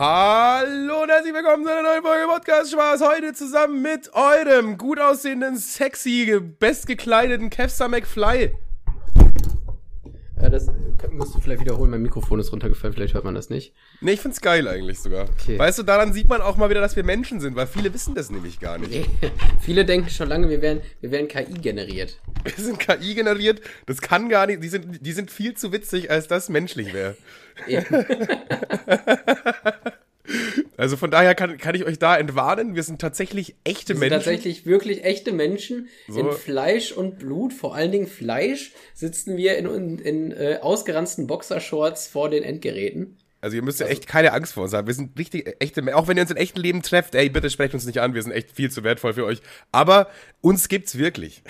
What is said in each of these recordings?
Hallo und herzlich willkommen zu einer neuen Folge Podcast Spaß. Heute zusammen mit eurem gut aussehenden, sexy, bestgekleideten Kevstar McFly. Äh, das musst du vielleicht wiederholen. Mein Mikrofon ist runtergefallen, vielleicht hört man das nicht. Nee, ich find's geil eigentlich sogar. Okay. Weißt du, daran sieht man auch mal wieder, dass wir Menschen sind, weil viele wissen das nämlich gar nicht. viele denken schon lange, wir wären, wir wären KI generiert. Wir sind KI generiert, das kann gar nicht, die sind, die sind viel zu witzig, als das menschlich wäre. Also von daher kann, kann ich euch da entwarnen. Wir sind tatsächlich echte wir sind Menschen. Tatsächlich wirklich echte Menschen so. in Fleisch und Blut. Vor allen Dingen Fleisch sitzen wir in, in, in äh, ausgeranzten Boxershorts vor den Endgeräten. Also ihr müsst ja also, echt keine Angst vor uns haben. Wir sind richtig echte, auch wenn ihr uns in echten Leben trefft, ey, bitte sprecht uns nicht an. Wir sind echt viel zu wertvoll für euch. Aber uns gibt's wirklich.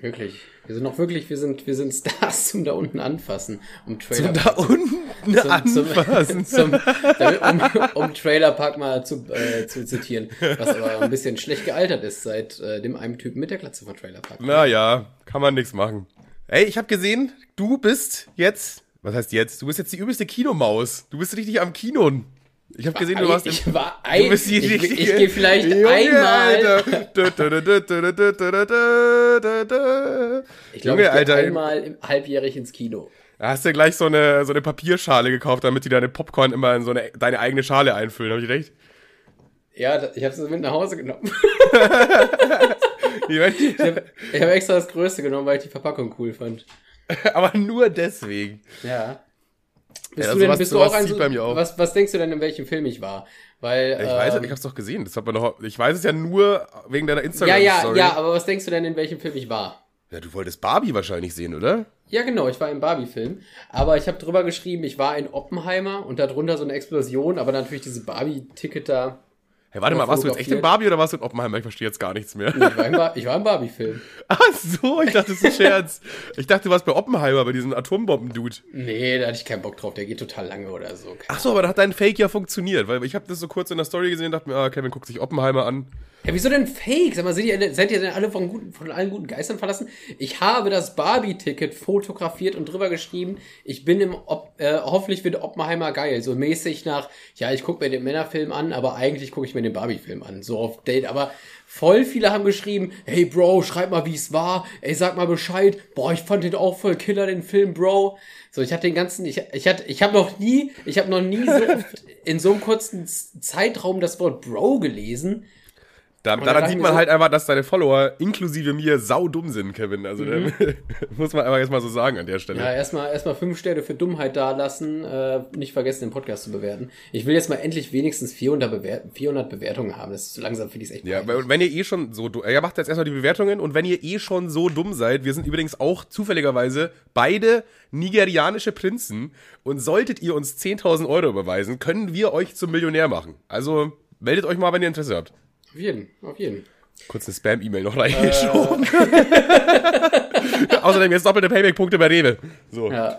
Wirklich. Wir sind noch wirklich, wir sind, wir sind Stars zum da unten anfassen, um Trailer zum da unten zum, anfassen. Zum, zum, damit, um, um Trailer Park mal zu, äh, zu zitieren, was aber ein bisschen schlecht gealtert ist seit äh, dem einen Typen mit der Glatze von Trailer Park. Naja, kann man nichts machen. Ey, ich habe gesehen, du bist jetzt, was heißt jetzt? Du bist jetzt die übelste Kinomaus. Du bist richtig am Kinon. Ich habe gesehen, du warst ich im, war ein, du bist die ich, ich, ich gehe vielleicht Junge, einmal. ich glaube, ich Alter. einmal halbjährig ins Kino. Da hast du gleich so eine, so eine Papierschale gekauft, damit die deine Popcorn immer in so eine, deine eigene Schale einfüllen. Habe ich recht? Ja, ich habe es mit nach Hause genommen. ich habe hab extra das Größte genommen, weil ich die Verpackung cool fand. Aber nur deswegen. Ja. Bist ja, du denn, bist du auch ein, so, was, was denkst du denn, in welchem Film ich war? Weil, ich weiß ähm, ich hab's doch gesehen. Das hat man doch, ich weiß es ja nur wegen deiner instagram Ja, ja, ja, aber was denkst du denn, in welchem Film ich war? Ja, du wolltest Barbie wahrscheinlich sehen, oder? Ja, genau, ich war im Barbie-Film. Aber ich habe drüber geschrieben, ich war in Oppenheimer und darunter so eine Explosion, aber natürlich diese Barbie-Ticket da Hey, warte mal, warst du jetzt echt in Barbie oder warst du in Oppenheimer? Ich verstehe jetzt gar nichts mehr. Nee, ich war im, ba im Barbie-Film. Ach so, ich dachte, das ist ein Scherz. ich dachte, du warst bei Oppenheimer, bei diesem Atombomben-Dude. Nee, da hatte ich keinen Bock drauf. Der geht total lange oder so. Ach so, aber da hat dein Fake ja funktioniert, weil ich habe das so kurz in der Story gesehen und dachte mir, ah, Kevin guckt sich Oppenheimer an. Ja, wieso denn Fake? Sag mal, seid ihr, seid ihr denn alle von, guten, von allen guten Geistern verlassen? Ich habe das Barbie-Ticket fotografiert und drüber geschrieben, ich bin im, Op äh, hoffentlich wird Oppenheimer geil. So mäßig nach, ja, ich gucke mir den Männerfilm an, aber eigentlich gucke ich mir den Barbie-Film an. So auf Date. Aber voll viele haben geschrieben, hey Bro, schreib mal, wie es war. Ey, sag mal Bescheid. Boah, ich fand den auch voll Killer, den Film, Bro. So, ich hatte den ganzen, ich, ich hatte, ich habe noch nie, ich habe noch nie so oft in so einem kurzen Zeitraum das Wort Bro gelesen. Da, daran sieht man so, halt einfach, dass deine Follower inklusive mir saudumm sind, Kevin. Also mhm. muss man einfach jetzt mal so sagen an der Stelle. Ja, erstmal erstmal fünf Sterne für Dummheit da lassen. Äh, nicht vergessen, den Podcast zu bewerten. Ich will jetzt mal endlich wenigstens 400, Bewert 400 Bewertungen haben. Das ist zu langsam, finde ich echt. Ja, und wenn ihr eh schon so, ja, macht jetzt erstmal die Bewertungen. Und wenn ihr eh schon so dumm seid, wir sind übrigens auch zufälligerweise beide nigerianische Prinzen. Und solltet ihr uns 10.000 Euro überweisen, können wir euch zum Millionär machen. Also meldet euch mal, wenn ihr Interesse habt. Auf jeden, auf jeden. Kurz eine Spam-E-Mail noch reingeschoben. Äh. Außerdem jetzt doppelte Payback-Punkte bei Rewe. So. Ja.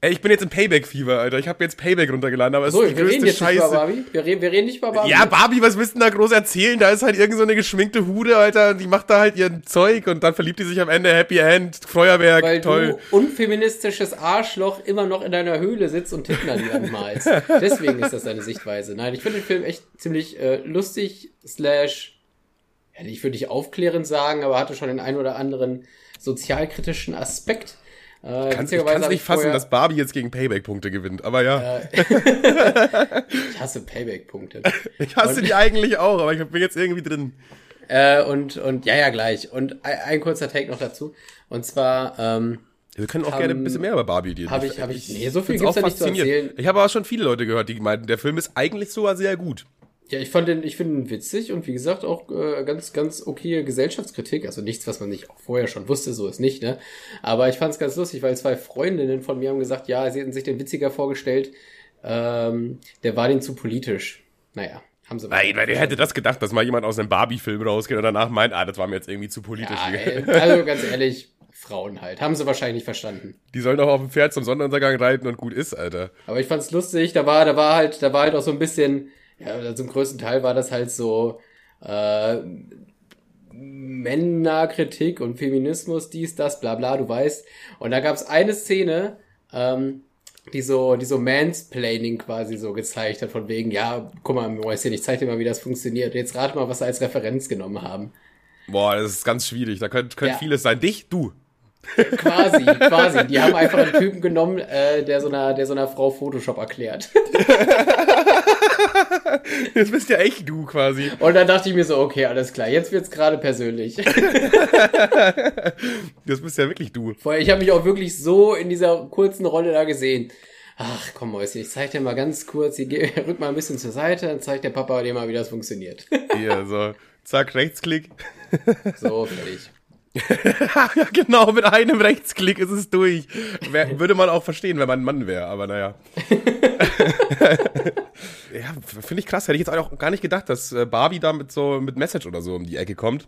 Ey, ich bin jetzt im Payback-Fieber, Alter. Ich habe jetzt Payback runtergeladen, aber es so, ist die wir größte reden jetzt Scheiße. Nicht über Barbie. Wir, reden, wir reden nicht über Barbie. Ja, Barbie, was willst du denn da groß erzählen? Da ist halt irgend so eine geschminkte Hude, Alter, die macht da halt ihr Zeug und dann verliebt die sich am Ende Happy End, Feuerwerk, Weil toll. du unfeministisches Arschloch immer noch in deiner Höhle sitzt und Titten an dir anmalst. Deswegen ist das deine Sichtweise. Nein, ich finde den Film echt ziemlich äh, lustig, slash ja, ich würde nicht aufklärend sagen, aber hatte schon den einen oder anderen sozialkritischen Aspekt. Äh, Kannst, ich kann es nicht fassen, dass Barbie jetzt gegen Payback-Punkte gewinnt, aber ja. Äh, ich hasse Payback-Punkte. Ich hasse und, die eigentlich auch, aber ich bin jetzt irgendwie drin. Äh, und, und ja, ja, gleich. Und ein, ein kurzer Take noch dazu. Und zwar, ähm, wir können auch um, gerne ein bisschen mehr über Barbie reden. Habe ich, habe ich, nee, so viel gibt's da nicht zu erzählen. Ich habe aber schon viele Leute gehört, die meinten, der Film ist eigentlich sogar sehr gut. Ja, ich fand den, ich finde ihn witzig und wie gesagt auch äh, ganz, ganz okay Gesellschaftskritik. Also nichts, was man nicht auch vorher schon wusste, so ist nicht, ne? Aber ich fand es ganz lustig, weil zwei Freundinnen von mir haben gesagt, ja, sie hätten sich den witziger vorgestellt. Ähm, der war den zu politisch. Naja, haben sie. Nein, weil ihr hätte das gedacht, dass mal jemand aus einem Barbie-Film rausgeht und danach meint, ah, das war mir jetzt irgendwie zu politisch. Ja, ey, also ganz ehrlich, Frauen halt. Haben sie wahrscheinlich nicht verstanden. Die sollen doch auf dem Pferd zum Sonnenuntergang reiten und gut ist, Alter. Aber ich fand's lustig, da war, da war halt, da war halt auch so ein bisschen ja, im größten Teil war das halt so äh, Männerkritik und Feminismus, dies, das, bla bla, du weißt. Und da gab es eine Szene, ähm, die so, die so Mansplaining quasi so gezeigt hat, von wegen, ja, guck mal, Mäuschen, ich zeig dir mal, wie das funktioniert. Jetzt rate mal, was sie als Referenz genommen haben. Boah, das ist ganz schwierig. Da könnte könnt Ja. vieles sein. Dich, du. Quasi, quasi. Die haben einfach einen Typen genommen, äh, der so einer, der so einer Frau Photoshop erklärt. Das bist ja echt du quasi. Und dann dachte ich mir so, okay, alles klar, jetzt wird's gerade persönlich. Das bist ja wirklich du. Vorher, ich habe mich auch wirklich so in dieser kurzen Rolle da gesehen. Ach, komm, Mäuschen, ich zeig dir mal ganz kurz, ich rück mal ein bisschen zur Seite, dann zeigt der Papa dir mal, wie das funktioniert. Hier, so. Zack, Rechtsklick. So, fertig. ja, genau, mit einem Rechtsklick ist es durch. Wär, würde man auch verstehen, wenn man ein Mann wäre, aber naja. ja, finde ich krass. Hätte ich jetzt auch gar nicht gedacht, dass äh, Barbie da mit so mit Message oder so um die Ecke kommt.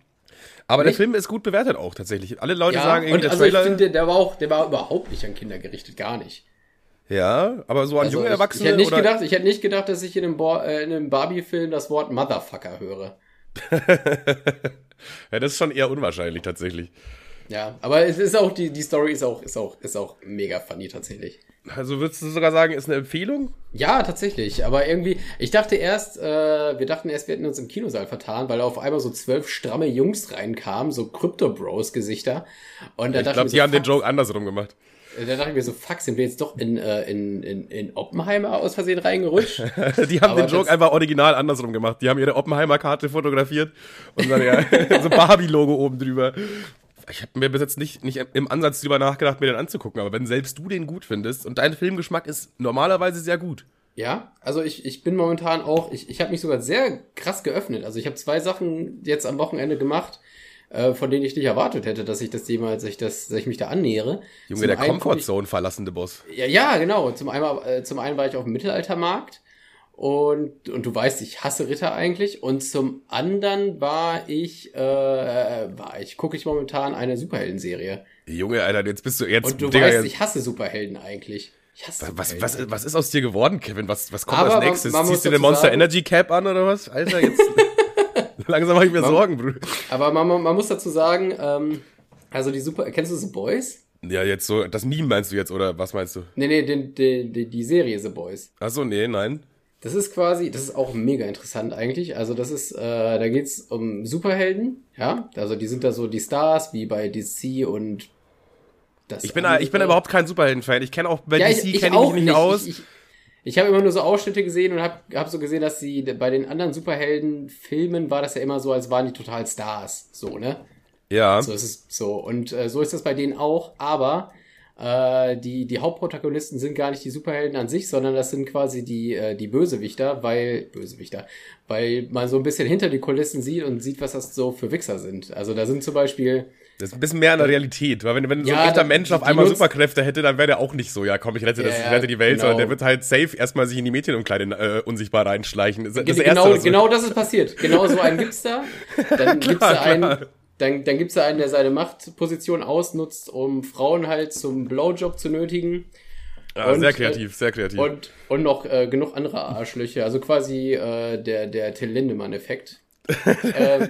Aber der Nicht? Film ist gut bewertet auch tatsächlich. Alle Leute Ja, sagen irgendwie, der also ich Trailer. finde, der war auch, der war überhaupt nicht an Kinder gerichtet, gar nicht. ja, aber so an Also junge ich, Erwachsene. ich hätte nicht gedacht, ich hätte nicht gedacht, dass ich in einem, Bo äh, in einem Barbie-Film das Wort Motherfucker höre. Ja, das ist schon eher unwahrscheinlich tatsächlich. Ja, aber es ist auch, die, die Story ist auch, ist auch, ist auch mega funny tatsächlich. Also würdest du sogar sagen, ist eine Empfehlung? Ja, tatsächlich. Aber irgendwie, ich dachte erst, äh, wir dachten erst, wir hätten uns im Kinosaal vertan, weil auf einmal so zwölf stramme Jungs reinkamen, so Crypto-Bros-Gesichter. Und da Ich glaube, die mir haben so, den Joke andersrum gemacht. Fuck, da dachte ich mir so, fuck, sind wir jetzt doch in, äh, in, in, in Oppenheimer aus Versehen reingerutscht? Die haben Aber den Joke einfach original andersrum gemacht. Die haben ihre Oppenheimer-Karte fotografiert und dann ja so Barbie-Logo oben drüber. Ich habe mir bis jetzt nicht, nicht im Ansatz drüber nachgedacht, mir den anzugucken, aber wenn selbst du den gut findest und dein Filmgeschmack ist normalerweise sehr gut. Ja, also ich, ich bin momentan auch, ich, ich habe mich sogar sehr krass geöffnet. Also ich habe zwei Sachen jetzt am Wochenende gemacht, äh, von denen ich nicht erwartet hätte, dass ich das jemals, dass ich, das, dass ich mich da annähere. Junge, Zum der Comfortzone verlassende Boss. Ja, ja, genau. Zum einen, äh, zum einen war ich auf dem Mittelaltermarkt und, und du weißt, ich hasse Ritter eigentlich. Und zum anderen war ich, äh, war ich, gucke ich momentan eine Superhelden-Serie. Junge, Alter, jetzt bist du jetzt. Und du Digga, weißt, ich hasse Superhelden eigentlich. Ich hasse was, Superhelden. was, was ist aus dir geworden, Kevin? Was, was kommt Aber als nächstes? Ziehst du den Monster sagen- Energy Cap an oder was? Alter, jetzt. Langsam mache ich mir Sorgen, Bruder. Aber man, man man muss dazu sagen, ähm, also die Super, kennst du The Boys? Ja, jetzt so, das Meme meinst du jetzt, oder was meinst du? Nee, nee, den, den, die, die Serie The Boys. Achso, nee, nein. Das ist quasi, das ist auch mega interessant eigentlich. Also das ist, äh, da geht's um Superhelden, ja. Also die sind da so die Stars, wie bei DC und das. Ich bin, da- ich bin andere. überhaupt kein Superhelden-Fan. Ich kenne auch, bei ja, DC kenne ich auch mich nicht aus. Ich, ich, ich habe immer nur so Ausschnitte gesehen und habe hab so gesehen, dass sie bei den anderen Superhelden-Filmen war das ja immer so, als waren die total Stars, so ne. ja. So ist es so. Und äh, so ist das bei denen auch, aber äh, die, die Hauptprotagonisten sind gar nicht die Superhelden an sich, sondern das sind quasi die, äh, die Bösewichter, weil, Bösewichter, weil man so ein bisschen hinter die Kulissen sieht und sieht, was das so für Wichser sind. Also da sind zum Beispiel, Das ist ein bisschen mehr an der Realität. Weil wenn, wenn so Ja, ein echter Mensch auf einmal Superkräfte hätte, dann wäre der auch nicht so, ja komm, ich rette, das, Ja, ich rette die Welt, genau. sondern der wird halt safe erstmal sich in die Mädchenumkleide äh, unsichtbar reinschleichen. Das, das Erste, genau, was- genau das ist passiert. Genau so einen gibt's da. Dann gibt's da klar. einen, dann, dann gibt's da einen, der seine Machtposition ausnutzt, um Frauen halt zum Blowjob zu nötigen. Ja, und, sehr äh, kreativ, sehr kreativ. Und, und noch äh, genug andere Arschlöcher. Also quasi äh, der, der Till Lindemann-Effekt. äh,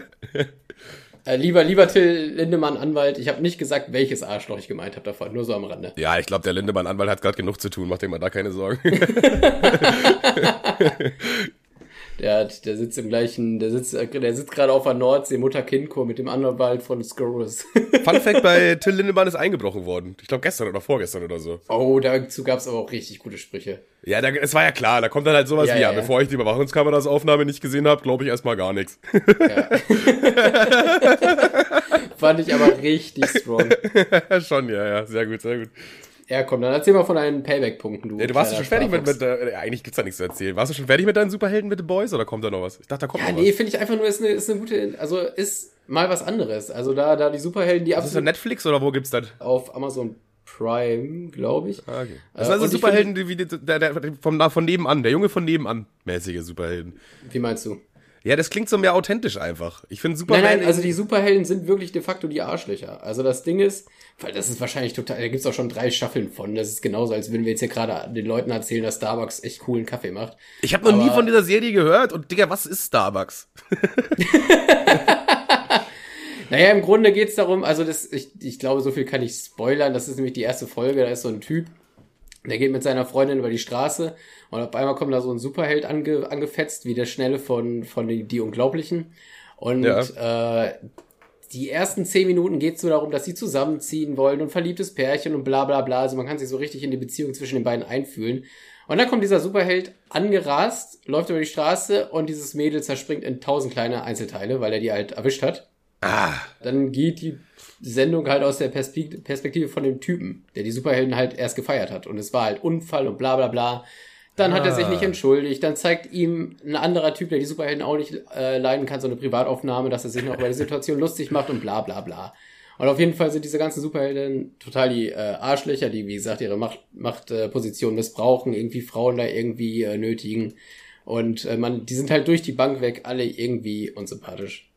äh, lieber, lieber Till Lindemann, Anwalt, ich habe nicht gesagt, welches Arschloch ich gemeint habe davon, nur so am Rande. ja, ich glaube, der Lindemann-Anwalt hat gerade genug zu tun, mach dir mal da keine Sorgen. Der, hat, der sitzt im gleichen, der sitzt, der sitzt gerade auf der Nordsee, Mutter-Kind-Kur mit dem Anwalt von Scorus. Fun Fact, bei Till Lindemann ist eingebrochen worden. Ich glaube gestern oder vorgestern oder so. oh, dazu gab's aber auch richtig gute Sprüche. Ja, da, es war ja klar, da kommt dann halt sowas Ja, wie, ja, ja, ja. bevor ich die Überwachungskameraaufnahme nicht gesehen habe, glaube ich erstmal gar nichts. Fand ich aber richtig strong. Schon, ja, ja, sehr gut, sehr gut. Ja, komm, dann erzähl mal von deinen Payback-Punkten, du. Ja, du warst kleiner schon fertig mit, mit äh, eigentlich gibt's da nichts zu erzählen. Warst du schon fertig mit deinen Superhelden mit The Boys oder kommt da noch was? Ich dachte, da kommt Ja, noch nee, was. finde ich einfach nur, ist eine, ist eine gute, also ist mal was anderes. Also da, da die Superhelden, die Ist das Netflix oder wo gibt's das? auf Amazon Prime, glaube ich. Ah, okay. Das Äh, sind also und Superhelden, die, wie die, der, der, vom, von nebenan, der Junge von nebenan, mäßige Superhelden. Wie meinst du? Ja, das klingt so mehr authentisch einfach. Ich finde Superman. Nein, nein, also die Superhelden sind wirklich de facto die Arschlöcher. Also das Ding ist, weil das ist wahrscheinlich total, da gibt's auch schon drei Staffeln von. Das ist genauso, als würden wir jetzt hier gerade den Leuten erzählen, dass Starbucks echt coolen Kaffee macht. ich habe noch nie aber- von dieser Serie gehört und Digga, was ist Starbucks? Naja, im Grunde geht's darum, also das, ich, ich glaube, so viel kann ich spoilern. Das ist nämlich die erste Folge, da ist so ein Typ, Der geht mit seiner Freundin über die Straße und auf einmal kommt da so ein Superheld ange, angefetzt, wie der Schnelle von, von die, die Unglaublichen. Und ja. äh, die ersten zehn Minuten geht es so darum, dass sie zusammenziehen wollen und verliebtes Pärchen und bla bla bla. Also man kann sich so richtig in die Beziehung zwischen den beiden einfühlen. Und dann kommt dieser Superheld angerast, läuft über die Straße und dieses Mädel zerspringt in tausend kleine Einzelteile, weil er die halt erwischt hat. Ah. Dann geht die Sendung halt aus der Perspektive von dem Typen, der die Superhelden halt erst gefeiert hat. Und es war halt Unfall und bla bla bla. Dann ah. hat er sich nicht ah. entschuldigt. Dann zeigt ihm ein anderer Typ, der die Superhelden auch nicht äh, leiden kann, so eine Privataufnahme, dass er sich noch über die Situation lustig macht und bla bla bla. Und auf jeden Fall sind diese ganzen Superhelden total die äh, Arschlöcher, die, wie gesagt, ihre Macht, Machtposition äh, missbrauchen, irgendwie Frauen da irgendwie äh, nötigen. Und äh, man, die sind halt durch die Bank weg alle irgendwie unsympathisch.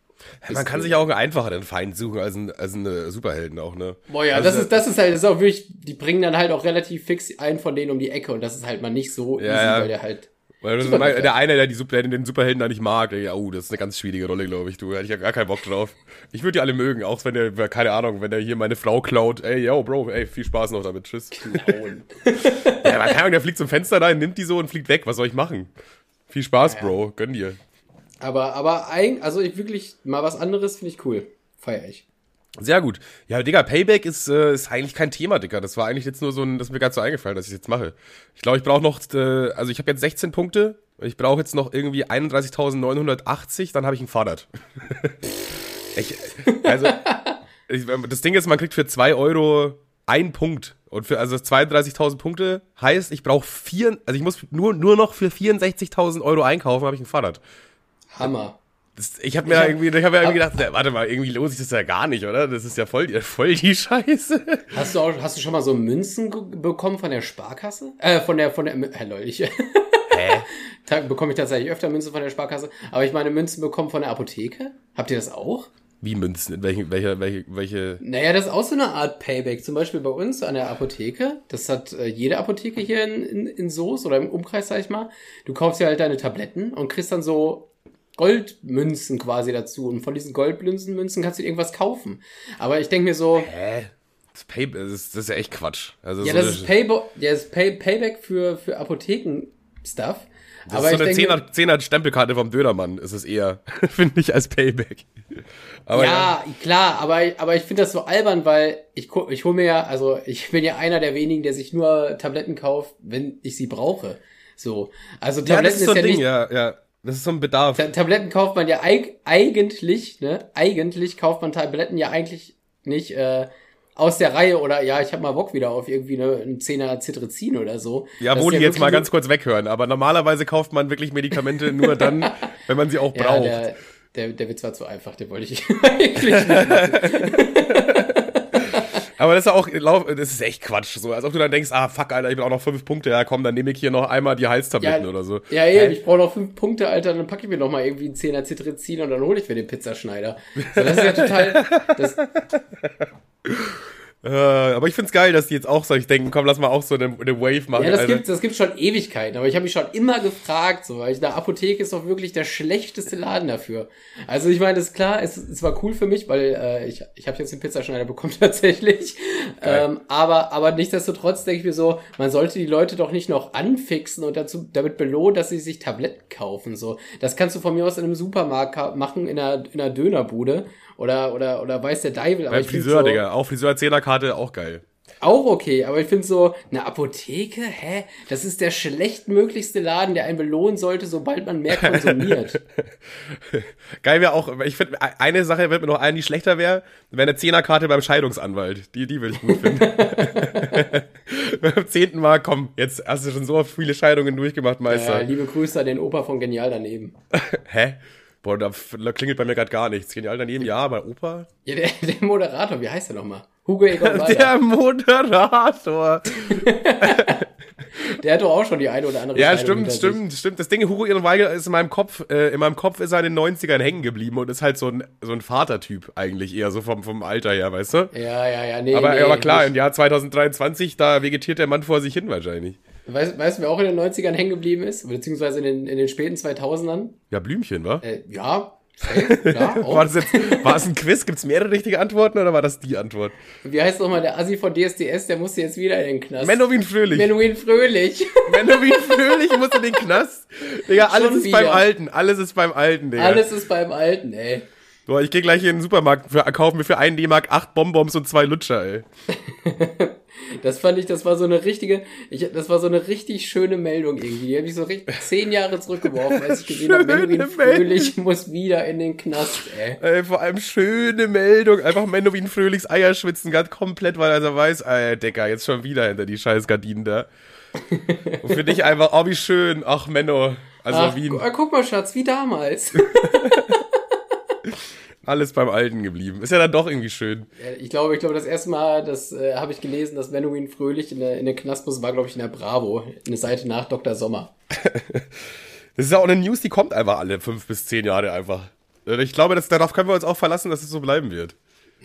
Ja, man kann sich auch einen einfacheren Feind suchen als, ein, als eine Superhelden auch, ne? Boah, ja, also, das ist, das ist halt, das ist auch wirklich, die bringen dann halt auch relativ fix einen von denen um die Ecke und das ist halt mal nicht so ja, easy, ja. weil der halt weil das ist mal, der eine, der die Superhelden, den Superhelden da nicht mag, ja, oh, das ist eine ganz schwierige Rolle, glaube ich. Du, hätte ich ja gar keinen Bock drauf. Ich würde die alle mögen, auch wenn der, keine Ahnung, wenn der hier meine Frau klaut. Ey, yo, Bro, ey, viel Spaß noch damit. Tschüss. Klauen. ja, aber keine Ahnung, der fliegt zum Fenster da, nimmt die so und fliegt weg. Was soll ich machen? Viel Spaß, ja, Bro. Gönn dir. Aber, aber ein, also ich wirklich mal was anderes finde ich cool. Feier ich. Sehr gut. Ja, Digga, Payback ist, äh, ist eigentlich kein Thema, Digga. Das war eigentlich jetzt nur so ein, das ist mir gerade so eingefallen, dass ich jetzt mache. Ich glaube, ich brauche noch, äh, also ich habe jetzt 16 Punkte. Ich brauche jetzt noch irgendwie 31.980, dann habe ich ein Fahrrad. ich, also, ich, das Ding ist, man kriegt für 2 Euro einen Punkt. Und für also 32.000 Punkte heißt, ich brauche vier, also ich muss nur, nur noch für 64.000 Euro einkaufen, habe ich ein Fahrrad. Hammer. Das, ich habe mir ich irgendwie, ich hab mir irgendwie gedacht, warte mal, irgendwie lohnt sich das ja gar nicht, oder? Das ist ja voll, voll die Scheiße. Hast du auch, hast du schon mal so Münzen bekommen von der Sparkasse? Äh, von der, von der, äh, Leute, ich, Hä? da bekomme ich tatsächlich öfter Münzen von der Sparkasse. Aber ich meine Münzen bekommen von der Apotheke. Habt ihr das auch? Wie Münzen? Welche, welche, welche, welche? Naja, das ist auch so eine Art Payback. Zum Beispiel bei uns an der Apotheke. Das hat äh, jede Apotheke hier in, in, in Soos oder im Umkreis, sag ich mal. Du kaufst ja halt deine Tabletten und kriegst dann so Goldmünzen quasi dazu. Und von diesen Goldmünzen kannst du irgendwas kaufen. Aber ich denke mir so. Hä? Das, Pay das, ist, das ist ja echt Quatsch. Also ja, so das ist, Paybo ja, das ist Pay Payback für, für Apotheken-Stuff. Das aber ist so eine denke, 10er, Stempelkarte vom Dönermann, ist es eher, finde ich, als Payback. Aber ja, ja, klar, aber, aber ich finde das so albern, weil ich, ich hole mir ja, also ich bin ja einer der wenigen, der sich nur Tabletten kauft, wenn ich sie brauche. So. Also Tabletten ja, das ist, so ist ja Ding, nicht, ja, ja. Das ist so ein Bedarf. Tabletten kauft man ja eig eigentlich, ne? Eigentlich kauft man Tabletten ja eigentlich nicht äh, aus der Reihe oder ja, ich habe mal Bock wieder auf irgendwie eine, einen Zehner Citrizin oder so. Ja, wohl ja jetzt mal ganz kurz weghören, aber normalerweise kauft man wirklich Medikamente nur dann, wenn man sie auch braucht. Ja, der, der, der Witz war zu einfach, den wollte ich eigentlich nicht aber das ist auch, das ist echt Quatsch. So, als ob du dann denkst, ah, fuck, Alter, ich will auch noch fünf Punkte, ja komm, dann nehme ich hier noch einmal die Halstabletten ja, oder so. Ja, eben, ich brauche noch fünf Punkte, Alter, dann packe ich mir noch mal irgendwie einen Zehner Zitrizin und dann hole ich mir den Pizzaschneider. So, das ist ja total. Das, Äh, aber ich find's geil, dass die jetzt auch so, ich denke, komm, lass mal auch so eine, eine Wave machen. Ja, das gibt das gibt's schon Ewigkeiten, aber ich habe mich schon immer gefragt, so, weil ich, eine Apotheke ist doch wirklich der schlechteste Laden dafür. Also ich meine, das ist klar, es, es war cool für mich, weil äh, ich, ich habe jetzt den Pizzaschneider bekommen tatsächlich. Ähm, aber, aber nichtsdestotrotz denke ich mir so, man sollte die Leute doch nicht noch anfixen und dazu damit belohnen, dass sie sich Tabletten kaufen. So, das kannst du von mir aus in einem Supermarkt machen, in einer, in einer Dönerbude oder, oder, oder weiß der Deibel. Beim Friseur, so, Digga. Auch Friseur-Zehnerkarte, auch geil. Auch okay, aber ich finde so, eine Apotheke, hä? Das ist der schlechtmöglichste Laden, der einen belohnen sollte, sobald man mehr konsumiert. Geil wäre auch, ich finde, eine Sache wird mir noch ein, die schlechter wäre, wäre eine Zehnerkarte beim Scheidungsanwalt. Die, die würde ich gut finden. beim zehnten Mal, komm, jetzt hast du schon so viele Scheidungen durchgemacht, Meister. Ja, liebe Grüße an den Opa von Genial daneben. hä? Boah, da, klingelt bei mir gerade gar nichts. Genial daneben, ja, bei Opa. Ja, der, der Moderator, wie heißt der nochmal? Hugo Egon Der Moderator. der hat doch auch schon die eine oder andere Ja, stimmt, stimmt, sich. stimmt. Das Ding, Hugo Egon Weiger ist in meinem Kopf, äh, in meinem Kopf ist er in den 90ern hängen geblieben und ist halt so ein, so ein Vatertyp eigentlich eher, so vom, vom Alter her, weißt du? Ja, ja, ja, nee. Aber, nee, aber klar, nicht. im Jahr 2023, da vegetiert der Mann vor sich hin wahrscheinlich. Weißt, weißt du, wer auch in den 90ern hängen geblieben ist? Beziehungsweise in den, in den späten 2000ern? Ja, Blümchen, wa? Äh, ja, Klar, auch. War das jetzt, war es ein Quiz? Gibt es mehrere richtige Antworten oder war das die Antwort? Wie heißt nochmal der Assi von DSDS? Der musste jetzt wieder in den Knast. Menowin Fröhlich. Menuhin Fröhlich. Menowin Fröhlich muss in den Knast. Digga, alles Schon ist beim wieder. Alten. Alles ist beim Alten, Digga. Alles ist beim Alten, ey. Boah, ich gehe gleich in den Supermarkt, für, kaufen mir für einen D-Mark acht Bonbons und zwei Lutscher, ey. Das fand ich, das war so eine richtige, ich, das war so eine richtig schöne Meldung irgendwie. Die hat mich so richtig zehn Jahre zurückgeworfen, als ich gesehen habe, Schöne Menuhin Fröhlich muss wieder in den Knast, ey. Ey, vor allem schöne Meldung. Einfach Menowin Fröhlichs Eier schwitzen, ganz komplett, weil er weiß, ey, Decker, jetzt schon wieder hinter die scheiß Gardinen da. Und für dich einfach, oh, wie schön. Ach, Menno. Also Ach, wie gu- ah, guck mal, Schatz, wie damals. alles beim Alten geblieben. Ist ja dann doch irgendwie schön. Ich glaube, ich glaube, das erste Mal, das äh, habe ich gelesen, dass Menuhin Fröhlich in der, in der Knast muss, war, glaube ich, in der Bravo. Eine Seite nach Dr. Sommer. Das ist ja auch eine News, die kommt einfach alle fünf bis zehn Jahre einfach. Ich glaube, dass, darauf können wir uns auch verlassen, dass es so bleiben wird.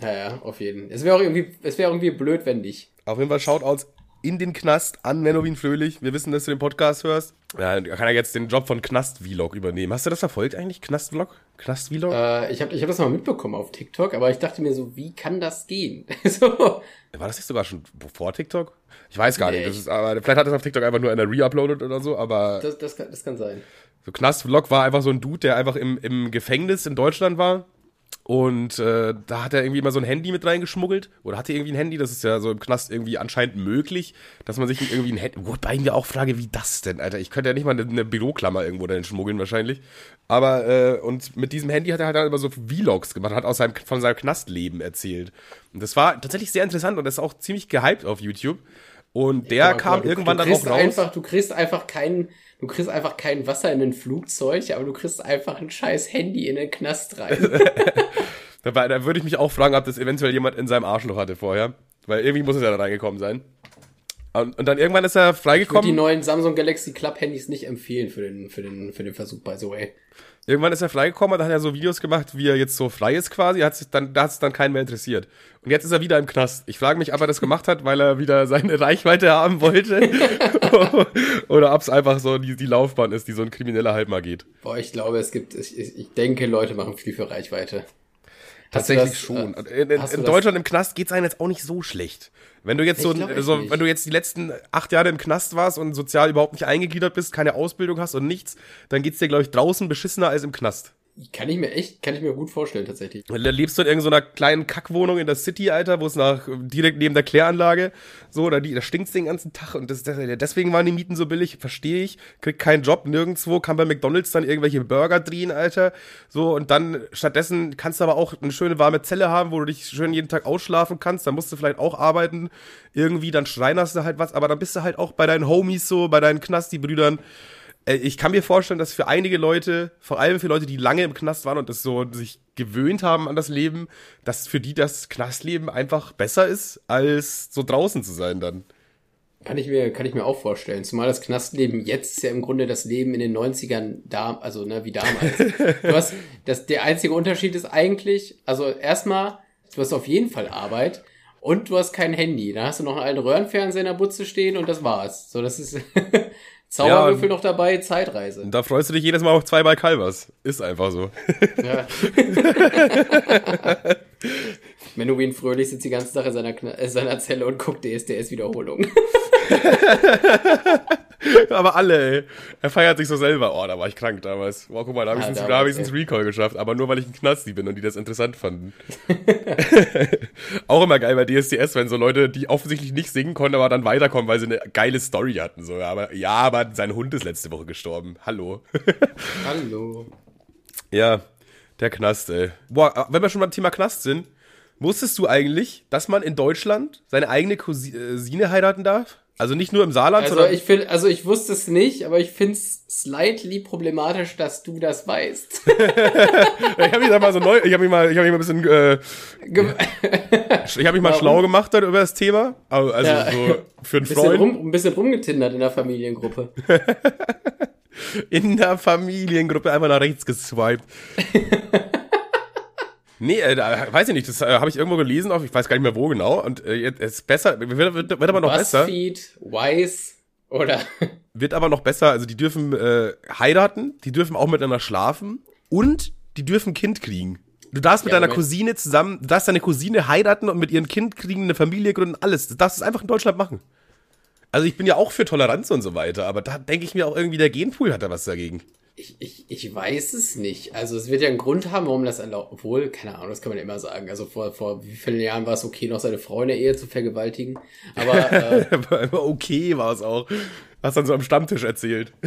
Naja, auf jeden. Es wäre auch irgendwie, es wäre irgendwie blöd, wenn nicht. Auf jeden Fall Shoutouts in den Knast an Menowin Fröhlich. Wir wissen, dass du den Podcast hörst. Ja, er kann ja jetzt den Job von Knast-Vlog übernehmen. Hast du das verfolgt eigentlich? Knast-Vlog? Knast-Vlog? Äh, ich habe ich hab das mal mitbekommen auf TikTok, aber ich dachte mir so, wie kann das gehen? so. War das nicht sogar schon vor TikTok? Ich weiß gar Nee, nicht. Das ich- ist, aber vielleicht hat es auf TikTok einfach nur einer reuploadet oder so, aber Das, das, kann, das kann sein. so Knast-Vlog war einfach so ein Dude, der einfach im, im Gefängnis in Deutschland war. Und äh, da hat er irgendwie immer so ein Handy mit reingeschmuggelt. Oder hatte irgendwie ein Handy, das ist ja so im Knast irgendwie anscheinend möglich, dass man sich irgendwie ein Handy. Wobei ich mir auch frage, wie das denn, Alter? Ich könnte ja nicht mal eine, eine Büroklammer irgendwo dahin schmuggeln, wahrscheinlich. Aber, äh, und mit diesem Handy hat er halt dann immer so Vlogs gemacht, hat aus seinem, von seinem Knastleben erzählt. Und das war tatsächlich sehr interessant und das ist auch ziemlich gehypt auf YouTube. Und der guck kam du, irgendwann du dann auch raus. Einfach, du kriegst einfach kein, du kriegst einfach kein Wasser in ein Flugzeug, aber du kriegst einfach ein scheiß Handy in den Knast rein. Da, war- da würde ich mich auch fragen, ob das eventuell jemand in seinem Arschloch hatte vorher. Weil irgendwie muss es ja da reingekommen sein. Und, und dann irgendwann ist er Ich würde die freigekommen. neuen Samsung Galaxy Club Handys nicht empfehlen für den, für den, für den Versuch bei so, ey. Irgendwann ist er freigekommen und dann hat er so Videos gemacht, wie er jetzt so frei ist quasi. Hat sich dann, da hat es dann keinen mehr interessiert. Und jetzt ist er wieder im Knast. Ich frage mich, ob er das gemacht hat, weil er wieder seine Reichweite haben wollte. Oder ob es einfach so die, die Laufbahn ist, die so ein Krimineller halt mal geht. Boah, ich glaube, es gibt, ich ich denke, Leute machen viel für Reichweite. Tatsächlich das, schon. äh, in in, in das- Deutschland im Knast geht's einem jetzt auch nicht so schlecht. Wenn du jetzt so, so wenn du jetzt die letzten acht Jahre im Knast warst und sozial überhaupt nicht eingegliedert bist, keine Ausbildung hast und nichts, dann geht's dir, glaube ich, draußen beschissener als im Knast. Kann ich mir echt, kann ich mir gut vorstellen, tatsächlich. Da lebst du in irgendeiner kleinen Kackwohnung in der City, Alter, wo es nach direkt neben der Kläranlage so, da, da stinkt's den ganzen Tag und das, deswegen waren die Mieten so billig, verstehe ich. Krieg keinen Job nirgendwo, kann bei McDonalds dann irgendwelche Burger drehen, Alter. So und dann stattdessen kannst du aber auch eine schöne warme Zelle haben, wo du dich schön jeden Tag ausschlafen kannst. Dann musst du vielleicht auch arbeiten, irgendwie dann schreinerst du halt was, aber dann bist du halt auch bei deinen Homies so, bei deinen Knasti-Brüdern. Äh, Ich kann mir vorstellen, dass für einige Leute, vor allem für Leute, die lange im Knast waren und das so sich gewöhnt haben an das Leben, dass für die das Knastleben einfach besser ist, als so draußen zu sein dann. Kann ich mir, kann ich mir auch vorstellen. Zumal das Knastleben jetzt ist ja im Grunde das Leben in den 90ern da, also, ne, wie damals. du hast, das, der einzige Unterschied ist eigentlich, also erstmal, du hast auf jeden Fall Arbeit und du hast kein Handy. Dann hast du noch einen alten Röhrenfernseher in der Butze stehen und das war's. So, das ist Zauberwürfel Ja. noch dabei, Zeitreise. Da freust du dich jedes Mal auf zwei bei Calvas. Ist einfach so. Ja. Menuhin Fröhlich sitzt die ganze Tag in seiner, seiner Zelle und guckt DSDS-Wiederholung. Aber alle, ey. Er feiert sich so selber. Oh, da war ich krank damals. Boah, guck mal, da habe ich Ja, ins- hab ich's ins ey. Recall geschafft. Aber nur, weil ich ein Knasti bin und die das interessant fanden. Auch immer geil bei DSDS, wenn so Leute, die offensichtlich nicht singen konnten, aber dann weiterkommen, weil sie eine geile Story hatten. So, aber, ja, aber sein Hund ist letzte Woche gestorben. Hallo. Hallo. Ja, der Knast, ey. Boah, wenn wir schon beim Thema Knast sind, wusstest du eigentlich, dass man in Deutschland seine eigene Cousi- äh, Cousine heiraten darf? Also nicht nur im Saarland, Also sondern. ich finde, also ich wusste es nicht, aber ich finde es slightly problematisch, dass du das weißt. ich habe mich da mal so neu, ich habe mich mal, ich habe mich mal ein bisschen, äh, Ge- ich habe mich mal Warum? schlau gemacht über das Thema. Also, Ja. so für einen bisschen, Freund rum, ein bisschen rumgetindert in der Familiengruppe. in der Familiengruppe einfach nach rechts geswiped. Nee, äh, da, weiß ich nicht, das äh, habe ich irgendwo gelesen, auf, ich weiß gar nicht mehr wo genau. Und äh, jetzt ist besser, wird, wird, wird aber noch besser. Buzzfeed, Wise oder wird aber noch besser. Also die dürfen äh, heiraten, die dürfen auch miteinander schlafen und die dürfen Kind kriegen. Du darfst mit Ja, deiner Moment. Cousine zusammen, du darfst deine Cousine heiraten und mit ihrem Kind kriegen, eine Familie gründen, alles. Das darfst du einfach in Deutschland machen. Also ich bin ja auch für Toleranz und so weiter, aber da denke ich mir auch irgendwie, der Genpool hat da was dagegen. Ich, ich, ich weiß es nicht. Also es wird ja einen Grund haben, warum das erlaubt. Obwohl, keine Ahnung, das kann man immer sagen. Also vor, vor wie vielen Jahren war es okay, noch seine Frau in der Ehe zu vergewaltigen. Aber äh, okay war es auch. Hast dann so am Stammtisch erzählt.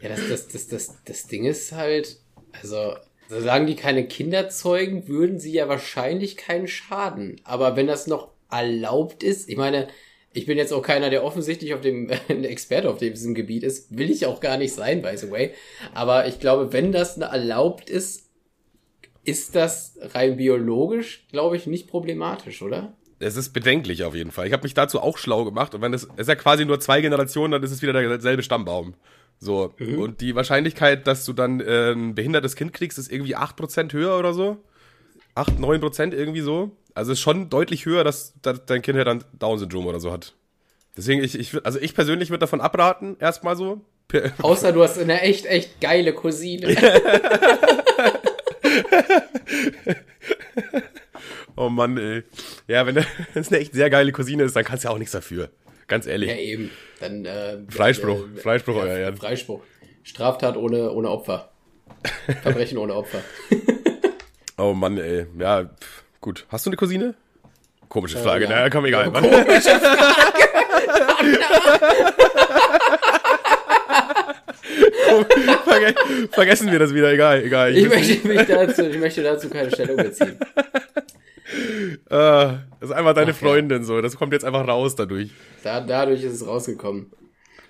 ja, das, das, das, das, das Ding ist halt, also solange die keine Kinder zeugen, würden sie ja wahrscheinlich keinen Schaden. Aber wenn das noch erlaubt ist, ich meine, ich bin jetzt auch keiner, der offensichtlich auf dem ein Experte auf diesem Gebiet ist, will ich auch gar nicht sein, by the way. Aber ich glaube, wenn das erlaubt ist, ist das rein biologisch, glaube ich, nicht problematisch, oder? Es ist bedenklich auf jeden Fall. Ich habe mich dazu auch schlau gemacht und wenn es ist ja quasi nur zwei Generationen, dann ist es wieder derselbe Stammbaum. So. Und die Wahrscheinlichkeit, dass du dann äh, ein behindertes Kind kriegst, ist irgendwie 8% höher oder so. 8, 9% irgendwie so. Also ist schon deutlich höher, dass, dass dein Kind ja dann Down-Syndrom oder so hat. Deswegen, ich, ich, also ich persönlich würde davon abraten, erstmal so. Außer du hast eine echt, echt geile Cousine. Oh Mann, ey. Ja, wenn das eine echt sehr geile Cousine ist, dann kannst du ja auch nichts dafür. Ganz ehrlich. Ja, eben. Dann, äh, Freispruch. äh, Freispruch, euer Ehren. Freispruch. Straftat ohne, ohne Opfer. Verbrechen ohne Opfer. Oh Mann, ey. Ja, pff, gut. Hast du eine Cousine? Komische Frage. ja. Na, komm, egal. Mann. Verge vergessen wir das wieder. Egal, egal. Ich möchte mich dazu, ich möchte dazu keine Stellung beziehen. äh, das ist einfach deine Ach, ja. Freundin so. Das kommt jetzt einfach raus dadurch. Da, dadurch ist es rausgekommen.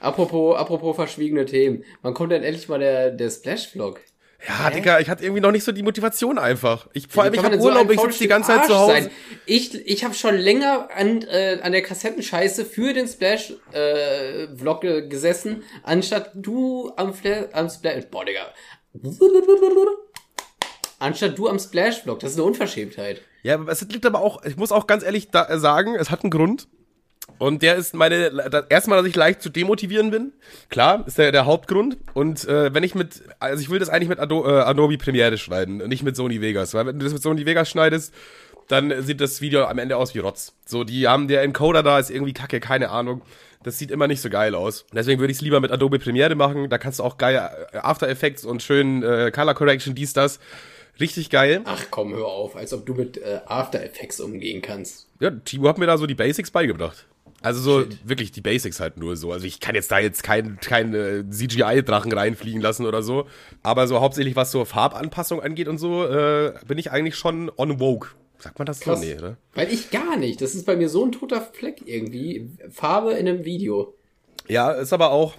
Apropos, apropos verschwiegene Themen. Wann kommt denn endlich mal der, der Splash-Vlog? Ja, Digga, ich hatte irgendwie noch nicht so die Motivation einfach. Ich, vor allem, ich kann hab man denn so Urlaub, ein ich sitze die ganze Zeit Stück zu Arsch Hause. sein? Ich, ich habe schon länger an, äh, an der Kassettenscheiße für den Splash-Vlog äh, gesessen, anstatt du am, Fla am Splash... Boah, Digga. Anstatt du am Splash-Vlog. Das ist eine Unverschämtheit. Ja, aber es liegt aber auch, ich muss auch ganz ehrlich da, äh, sagen, es hat einen Grund. Und der ist meine, das erste Mal, dass ich leicht zu demotivieren bin. Klar, ist der, der Hauptgrund. Und äh, wenn ich mit, also ich will das eigentlich mit Ado, äh, Adobe Premiere schneiden, nicht mit Sony Vegas. Weil wenn du das mit Sony Vegas schneidest, dann sieht das Video am Ende aus wie Rotz. So, die haben, der Encoder da ist irgendwie kacke, keine Ahnung. Das sieht immer nicht so geil aus. Deswegen würde ich es lieber mit Adobe Premiere machen. Da kannst du auch geil äh, After Effects und schön äh, Color Correction, dies, das. Richtig geil. Ach komm, hör auf. Als ob du mit äh, After Effects umgehen kannst. Ja, Timo hat mir da so die Basics beigebracht. Also so wirklich die Basics halt nur so. Also ich kann jetzt da jetzt keinen kein, äh, CGI-Drachen reinfliegen lassen oder so. Aber so hauptsächlich was so Farbanpassung angeht und so, äh, bin ich eigentlich schon on woke. Sagt man das Krass. so? Nee, oder? Weil ich gar nicht. Das ist bei mir so ein toter Fleck irgendwie. Farbe in einem Video. Ja, ist aber auch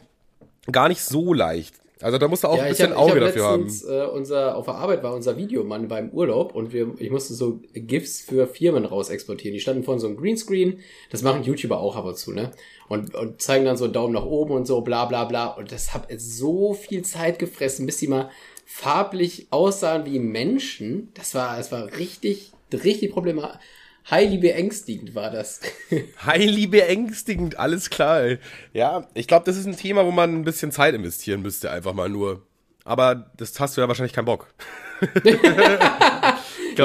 gar nicht so leicht. Also da musst du auch ein ich bisschen hab- Auge hab dafür haben. letztens, Äh, unser, auf der Arbeit war unser Videomann beim Urlaub und wir, ich musste so GIFs für Firmen raus exportieren. Die standen vor so einem Greenscreen. Das machen YouTuber auch ab und zu, ne? Und, und zeigen dann so einen Daumen nach oben und so, bla bla bla. Und das hat so viel Zeit gefressen, bis die mal farblich aussahen wie Menschen. Das war, das war richtig, richtig problematisch. Highly beängstigend war das. Highly beängstigend, alles klar. Ey. Ja, ich glaube, das ist ein Thema, wo man ein bisschen Zeit investieren müsste, einfach mal nur. Aber das hast du ja wahrscheinlich keinen Bock.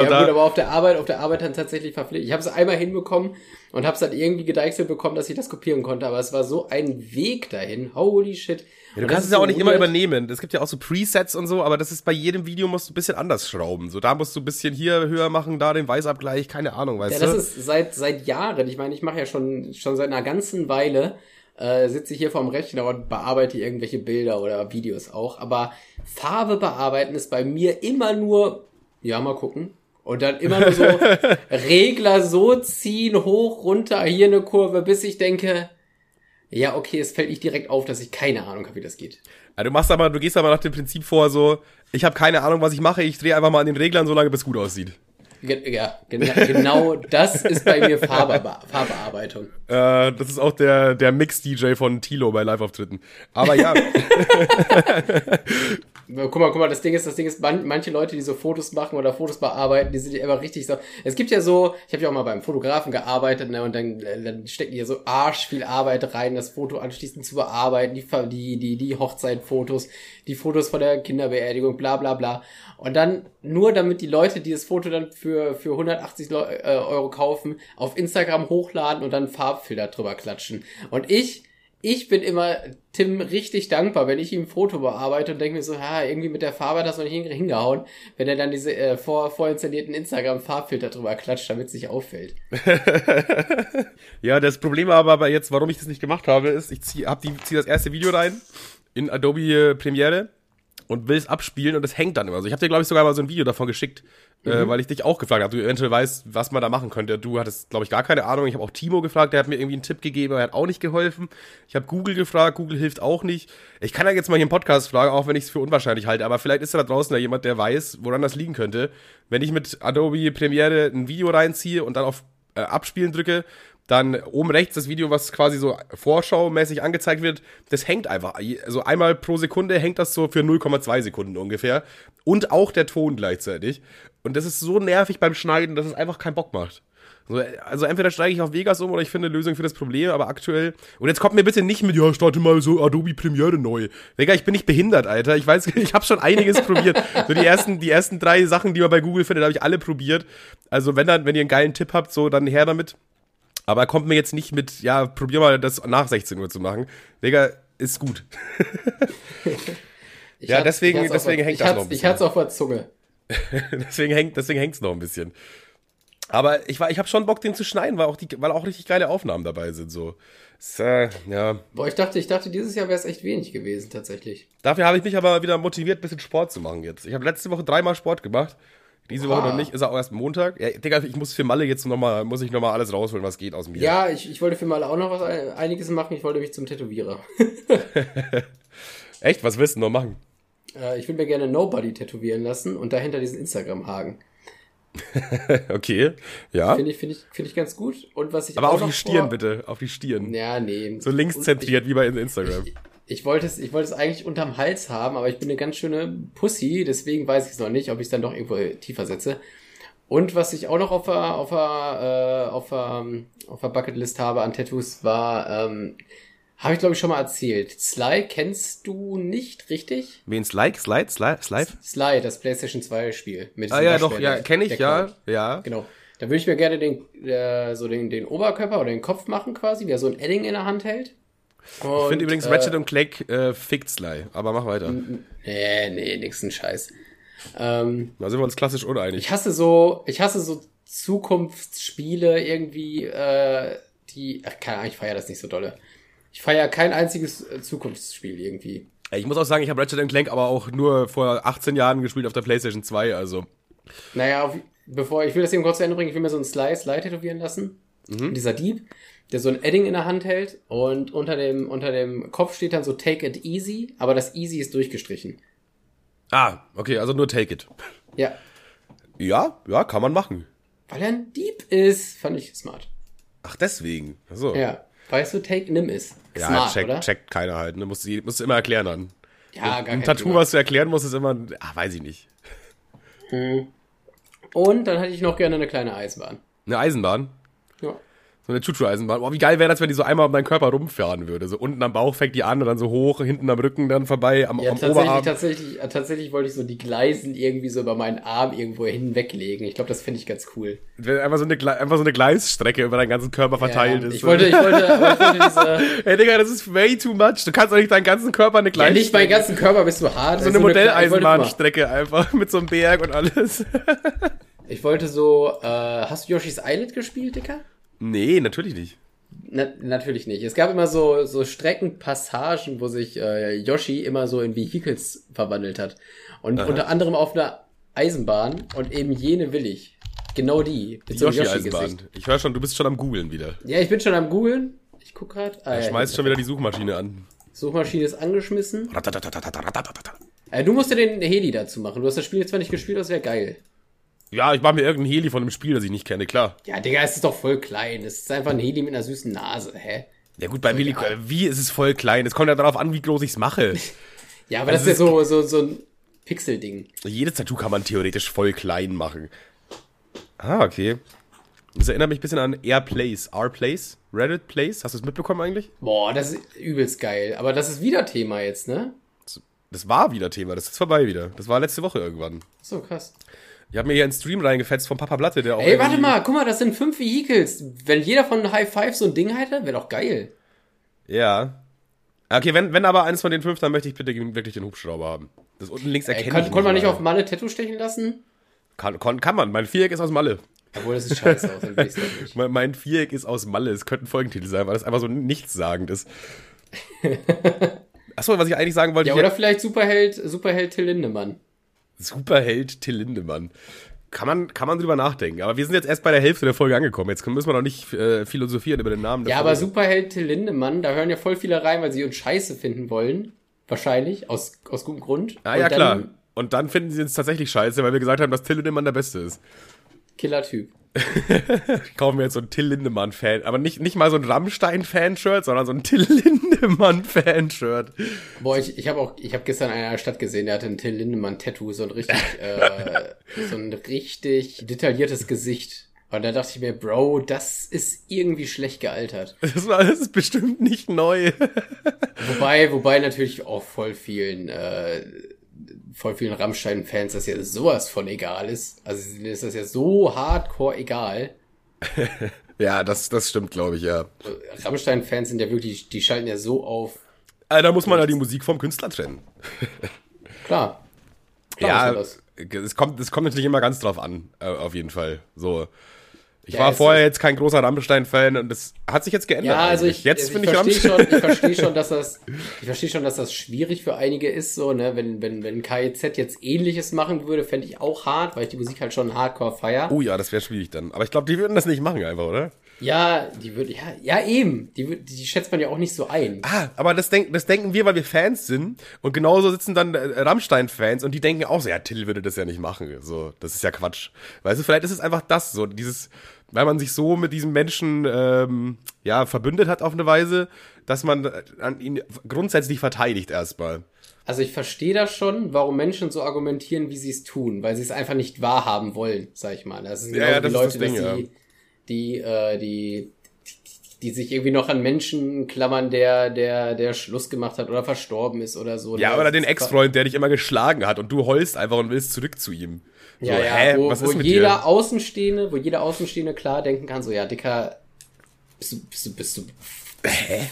ich glaub, ja da- gut, aber auf der Arbeit, auf der Arbeit dann tatsächlich verpflichtet. Ich habe es einmal hinbekommen und habe es dann irgendwie gedeichselt bekommen, dass ich das kopieren konnte. Aber es war so ein Weg dahin. Holy shit. Ja, du Und kannst es ja so auch nicht immer übernehmen. Es gibt ja auch so Presets und so, aber das ist bei jedem Video musst du ein bisschen anders schrauben. So, da musst du ein bisschen hier höher machen, da den Weißabgleich, keine Ahnung, weißt Ja, du? das ist seit seit Jahren. Ich meine, ich mache ja schon schon seit einer ganzen Weile äh, sitze ich hier vorm Rechner und bearbeite irgendwelche Bilder oder Videos auch. Aber Farbe bearbeiten ist bei mir immer nur, ja, mal gucken. Und dann immer nur so Regler so ziehen, hoch, runter, hier eine Kurve, bis ich denke, ja, okay, es fällt nicht direkt auf, dass ich keine Ahnung habe, wie das geht. ja, du machst aber, du gehst aber nach dem Prinzip vor, so, ich habe keine Ahnung, was ich mache, ich drehe einfach mal an den Reglern, solange bis gut aussieht. Ja, gena genau das ist bei mir Farbe Farbbearbeitung. Äh, das ist auch der, der Mix-DJ von Tilo bei Live-Auftritten. Aber ja. Guck mal, guck mal, das Ding ist, das Ding ist, man, manche Leute, die so Fotos machen oder Fotos bearbeiten, die sind ja immer richtig so. Es gibt ja so, ich habe ja auch mal beim Fotografen gearbeitet, ne, und dann, dann stecken die ja so arsch viel Arbeit rein, das Foto anschließend zu bearbeiten, die, die, die, die Hochzeitfotos, die Fotos von der Kinderbeerdigung, bla bla bla. Und dann, nur damit die Leute dieses Foto dann für, für 180 Leu äh, Euro kaufen, auf Instagram hochladen und dann Farbfilter drüber klatschen. Und ich, ich bin immer Tim richtig dankbar, wenn ich ihm ein Foto bearbeite und denke mir so, ha, irgendwie mit der Farbe hat das noch nicht hingehauen, wenn er dann diese äh, vor, vorinstallierten Instagram-Farbfilter drüber klatscht, damit es nicht auffällt. ja, das Problem aber jetzt, warum ich das nicht gemacht habe, ist, ich zieh, hab die, zieh das erste Video rein in Adobe Premiere und will es abspielen und es hängt dann immer so. Ich habe dir, glaube ich, sogar mal so ein Video davon geschickt, äh, mhm. äh, weil ich dich auch gefragt habe, du eventuell weißt, was man da machen könnte. Du hattest, glaube ich, gar keine Ahnung. Ich habe auch Timo gefragt, der hat mir irgendwie einen Tipp gegeben, aber er hat auch nicht geholfen. Ich habe Google gefragt, Google hilft auch nicht. Ich kann ja jetzt mal hier im Podcast fragen, auch wenn ich es für unwahrscheinlich halte, aber vielleicht ist da draußen ja jemand, der weiß, woran das liegen könnte. Wenn ich mit Adobe Premiere ein Video reinziehe und dann auf äh, Abspielen drücke, dann oben rechts das Video, was quasi so vorschaumäßig angezeigt wird, das hängt einfach. Also einmal pro Sekunde hängt das so für 0,2 Sekunden ungefähr. Und auch der Ton gleichzeitig. Und das ist so nervig beim Schneiden, dass es einfach keinen Bock macht. Also entweder steige ich auf Vegas um oder ich finde eine Lösung für das Problem, aber aktuell. Und jetzt kommt mir bitte nicht mit, ja, starte mal so Adobe Premiere neu. Digga, ich bin nicht behindert, Alter. Ich weiß, ich habe schon einiges probiert. So die ersten, die ersten drei Sachen, die man bei Google findet, habe ich alle probiert. Also wenn dann, wenn ihr einen geilen Tipp habt, so dann her damit. Aber er kommt mir jetzt nicht mit, ja, probier mal das nach 16 Uhr zu machen. Digga, ist gut. ja, deswegen, deswegen hängt das noch ein bisschen. Ich hatte es auf der Zunge. deswegen hängt deswegen hängt's noch ein bisschen. Aber ich war, ich habe schon Bock, den zu schneiden, weil auch die, weil auch richtig geile Aufnahmen dabei sind. So, ist, äh, ja. Boah, ich dachte, ich dachte, dieses Jahr wäre es echt wenig gewesen tatsächlich. Dafür habe ich mich aber wieder motiviert, ein bisschen Sport zu machen jetzt. Ich habe letzte Woche dreimal Sport gemacht. Diese Woche noch nicht, ist auch erst Montag. Ja, Digga, ich muss für Malle jetzt nochmal, muss ich nochmal alles rausholen, was geht aus mir. Ja, ich, ich wollte für Malle auch noch was einiges machen. Ich wollte mich zum Tätowierer. Echt? Was willst du noch machen? Äh, ich will mir gerne Nobody tätowieren lassen und dahinter diesen Instagram-Haken. okay, ja. Finde ich, finde ich, finde ich ganz gut. Und was ich Aber auf die Stirn vor... bitte, auf die Stirn. Ja, nee. So links zentriert, wie bei Instagram. Ich, ich wollte es, ich wollte es eigentlich unterm Hals haben, aber ich bin eine ganz schöne Pussy, deswegen weiß ich es noch nicht, ob ich es dann doch irgendwo tiefer setze. Und was ich auch noch auf der, auf der, äh, auf der, auf der Bucketlist habe an Tattoos war, ähm, habe ich glaube ich schon mal erzählt. Sly kennst du nicht, richtig? Wen Sly? Slide? Sly? Sly? Sly, das PlayStation 2 Spiel. Mit ah ja, doch, ja, kenne ich, ja, ja. Genau. Da würde ich mir gerne den, äh, so den, den Oberkörper oder den Kopf machen quasi, wie er so ein Edding in der Hand hält. Und, ich finde übrigens äh, Ratchet und Clank äh, fickt Sly, aber mach weiter. Nee, nee, nix ein Scheiß. Ähm, da sind wir uns klassisch uneinig. Ich hasse so, ich hasse so Zukunftsspiele irgendwie, äh, die, ach, keine Ahnung, ich feiere das nicht so dolle. Ich feiere kein einziges äh, Zukunftsspiel irgendwie. Ich muss auch sagen, ich habe Ratchet Clank aber auch nur vor 18 Jahren gespielt auf der PlayStation 2, also. Naja, bevor, ich will das eben kurz zu Ende bringen, ich will mir so einen Slice Slide tätowieren lassen. Mhm. Dieser Dieb der so ein Edding in der Hand hält und unter dem, unter dem Kopf steht dann so Take it easy, aber das easy ist durchgestrichen. Ah, okay, also nur Take it. Ja. Ja, ja, kann man machen. Weil er ein Dieb ist, fand ich smart. Ach, deswegen. Achso. Ja. Weißt du, Take Nimm ist. Ja, smart, check, oder? checkt keiner halt. Ne? Musst, du, musst du immer erklären dann. Ja, gar Ein Tattoo, Thema. was du erklären musst, ist immer, ach, weiß ich nicht. Hm. Und dann hätte ich noch gerne eine kleine Eisenbahn. Eine Eisenbahn? So eine Chuchu-Eisenbahn. Boah, wie geil wäre das, wenn die so einmal um deinen Körper rumfahren würde. So unten am Bauch fängt die an und dann so hoch, hinten am Rücken dann vorbei, am, ja, am tatsächlich, Oberarm. Tatsächlich, tatsächlich wollte ich so die Gleisen irgendwie so über meinen Arm irgendwo hinweglegen. Ich glaube, das finde ich ganz cool. Wenn einfach so, eine, einfach so eine Gleisstrecke über deinen ganzen Körper verteilt ja, ist. Ich wollte, ich wollte, ich wollte diese... Hey Digga, das ist way too much. Du kannst doch nicht deinen ganzen Körper eine Gleisstrecke... Ja, nicht meinen ganzen Körper, bist du hart. So eine Modelleisenbahnstrecke einfach mit so einem Berg und alles. ich wollte so... Äh, hast du Yoshi's Island gespielt, Dicker? Nee, natürlich nicht. Na, natürlich nicht. Es gab immer so, so Streckenpassagen, wo sich äh, Yoshi immer so in Vehicles verwandelt hat. Und Aha. unter anderem auf einer Eisenbahn und eben jene will ich. Genau die. Mit die so Yoshi-Eisenbahn. Yoshi ich höre schon, du bist schon am Googlen wieder. Ja, ich bin schon am Googlen. Ich guck grad. Ah, er ja, schmeißt schon wieder die Suchmaschine an. Suchmaschine ist angeschmissen. äh, du musst ja den Heli dazu machen. Du hast das Spiel jetzt zwar nicht gespielt, das wäre geil. Ja, ich mache mir irgendein Heli von einem Spiel, das ich nicht kenne, klar. Ja, Digga, es ist doch voll klein. Es ist einfach ein Heli mit einer süßen Nase, hä? Ja gut, beim Heli, ja. wie ist es voll klein? Es kommt ja darauf an, wie groß ich es mache. ja, aber also das ist ja so, so, so ein Pixel-Ding. Jedes Tattoo kann man theoretisch voll klein machen. Ah, okay. Das erinnert mich ein bisschen an Airplays. R-Plays? Reddit Plays? Hast du es mitbekommen eigentlich? Boah, das ist übelst geil. Aber das ist wieder Thema jetzt, ne? Das war wieder Thema, das ist vorbei wieder. Das war letzte Woche irgendwann. So, krass. Ich habe mir hier einen Stream reingefetzt von Papa Blatte, der auch. Ey, warte mal, guck mal, das sind fünf Vehicles. Wenn jeder von High Five so ein Ding hätte, wäre doch geil. Ja. Okay, wenn, wenn aber eines von den fünf, dann möchte ich bitte wirklich den Hubschrauber haben. Das unten links Ey, erkenne kann, ich konnte man nicht auf Malle Tattoo stechen lassen? Kann, kann, kann man. Mein Viereck ist aus Malle. Obwohl, das sieht scheiße aus, dann ich's doch nicht. Mein, mein Viereck ist aus Malle. Es könnte ein Folgentitel sein, weil das einfach so nichtssagend ist. Achso, was ich eigentlich sagen wollte. Ja, oder vielleicht Superheld, Superheld Till Lindemann. Superheld Till Lindemann. Kann man, kann man drüber nachdenken. Aber wir sind jetzt erst bei der Hälfte der Folge angekommen. Jetzt müssen wir noch nicht äh, philosophieren über den Namen Ja, aber Folge. Superheld Till Lindemann, da hören ja voll viele rein, weil sie uns scheiße finden wollen. Wahrscheinlich, aus, aus gutem Grund. Ah, Und ja, klar. Und dann finden sie uns tatsächlich scheiße, weil wir gesagt haben, dass Till Lindemann der Beste ist. Killer-Typ. Kaufen wir jetzt so ein Till Lindemann-Fan. Aber nicht, nicht mal so ein Rammstein-Fan-Shirt, sondern so ein Till Lindemann-Fan-Shirt. Boah, ich, ich habe auch, ich habe gestern in einer Stadt gesehen, der hatte ein Till Lindemann-Tattoo, so ein richtig, äh, so ein richtig detailliertes Gesicht. Und da dachte ich mir, Bro, das ist irgendwie schlecht gealtert. Das, war, das ist bestimmt nicht neu. Wobei, wobei natürlich auch voll vielen, äh, voll vielen Rammstein-Fans das ja sowas von egal ist. Also ist das ja so hardcore egal. ja, das, das stimmt, glaube ich, ja. Rammstein-Fans sind ja wirklich, die schalten ja so auf. Also, da muss man ja die Musik vom Künstler trennen. Klar. Klar ja, es kommt, es kommt natürlich immer ganz drauf an, äh, auf jeden Fall. So. Ich Ja, war vorher jetzt kein großer Rammstein-Fan und das hat sich jetzt geändert. Ja, also eigentlich. ich, jetzt also finde ich ich, verstehe schon, ich verstehe schon, dass das, ich verstehe schon, dass das schwierig für einige ist, so, ne, wenn, wenn, wenn KIZ jetzt ähnliches machen würde, fände ich auch hart, weil ich die Musik halt schon hardcore feier. Oh ja, das wäre schwierig dann. Aber ich glaube, die würden das nicht machen einfach, oder? Ja, die würde, ja, ja, eben, die, würd- die schätzt man ja auch nicht so ein. Ah, aber das, denk, das denken wir, weil wir Fans sind. Und genauso sitzen dann äh, Rammstein-Fans und die denken auch so, ja, Till würde das ja nicht machen. So, das ist ja Quatsch. Weißt du, vielleicht ist es einfach das, so dieses, weil man sich so mit diesem Menschen ähm, ja verbündet hat auf eine Weise, dass man äh, an ihn grundsätzlich verteidigt erstmal. Also ich verstehe das schon, warum Menschen so argumentieren, wie sie es tun, weil sie es einfach nicht wahrhaben wollen, sag ich mal. Das ist Ja, ja, das die ist Leute, das Ding, dass die, die, äh, die, die sich irgendwie noch an Menschen klammern, der, der, der Schluss gemacht hat oder verstorben ist oder so. Ja, ne? oder den Ex-Freund, der dich immer geschlagen hat und du heulst einfach und willst zurück zu ihm. So, Ja, ja, hä, wo, was wo ist mit jeder dir? Außenstehende, wo jeder Außenstehende klar denken kann, so, ja, Dicker, bist du, bist du, bist du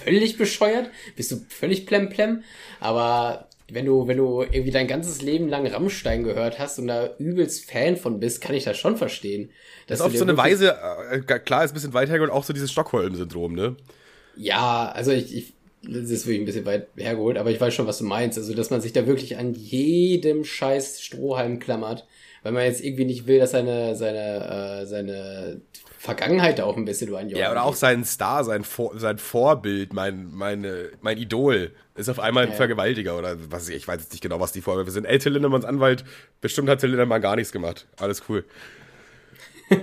völlig bescheuert? Bist du völlig plemplem? Aber wenn du, wenn du irgendwie dein ganzes Leben lang Rammstein gehört hast und da übelst Fan von bist, kann ich das schon verstehen. Das ist auf so eine Weise, äh, klar, ist ein bisschen weit hergeholt, auch so dieses Stockholm-Syndrom, ne? Ja, also ich, ich das ist wirklich ein bisschen weit hergeholt, aber ich weiß schon, was du meinst. Also, dass man sich da wirklich an jedem scheiß Strohhalm klammert, weil man jetzt irgendwie nicht will, dass seine, seine, äh, seine Vergangenheit da auch ein bisschen durchjochen Ja, oder auch sein Star, sein, Vor sein Vorbild, mein, meine, mein Idol, ist auf einmal ein Ja. Vergewaltiger oder was weiß ich, ich weiß jetzt nicht genau, was die Vorwürfe sind. Ey, Till Lindemanns Anwalt, bestimmt hat Till Lindemann gar nichts gemacht. Alles cool.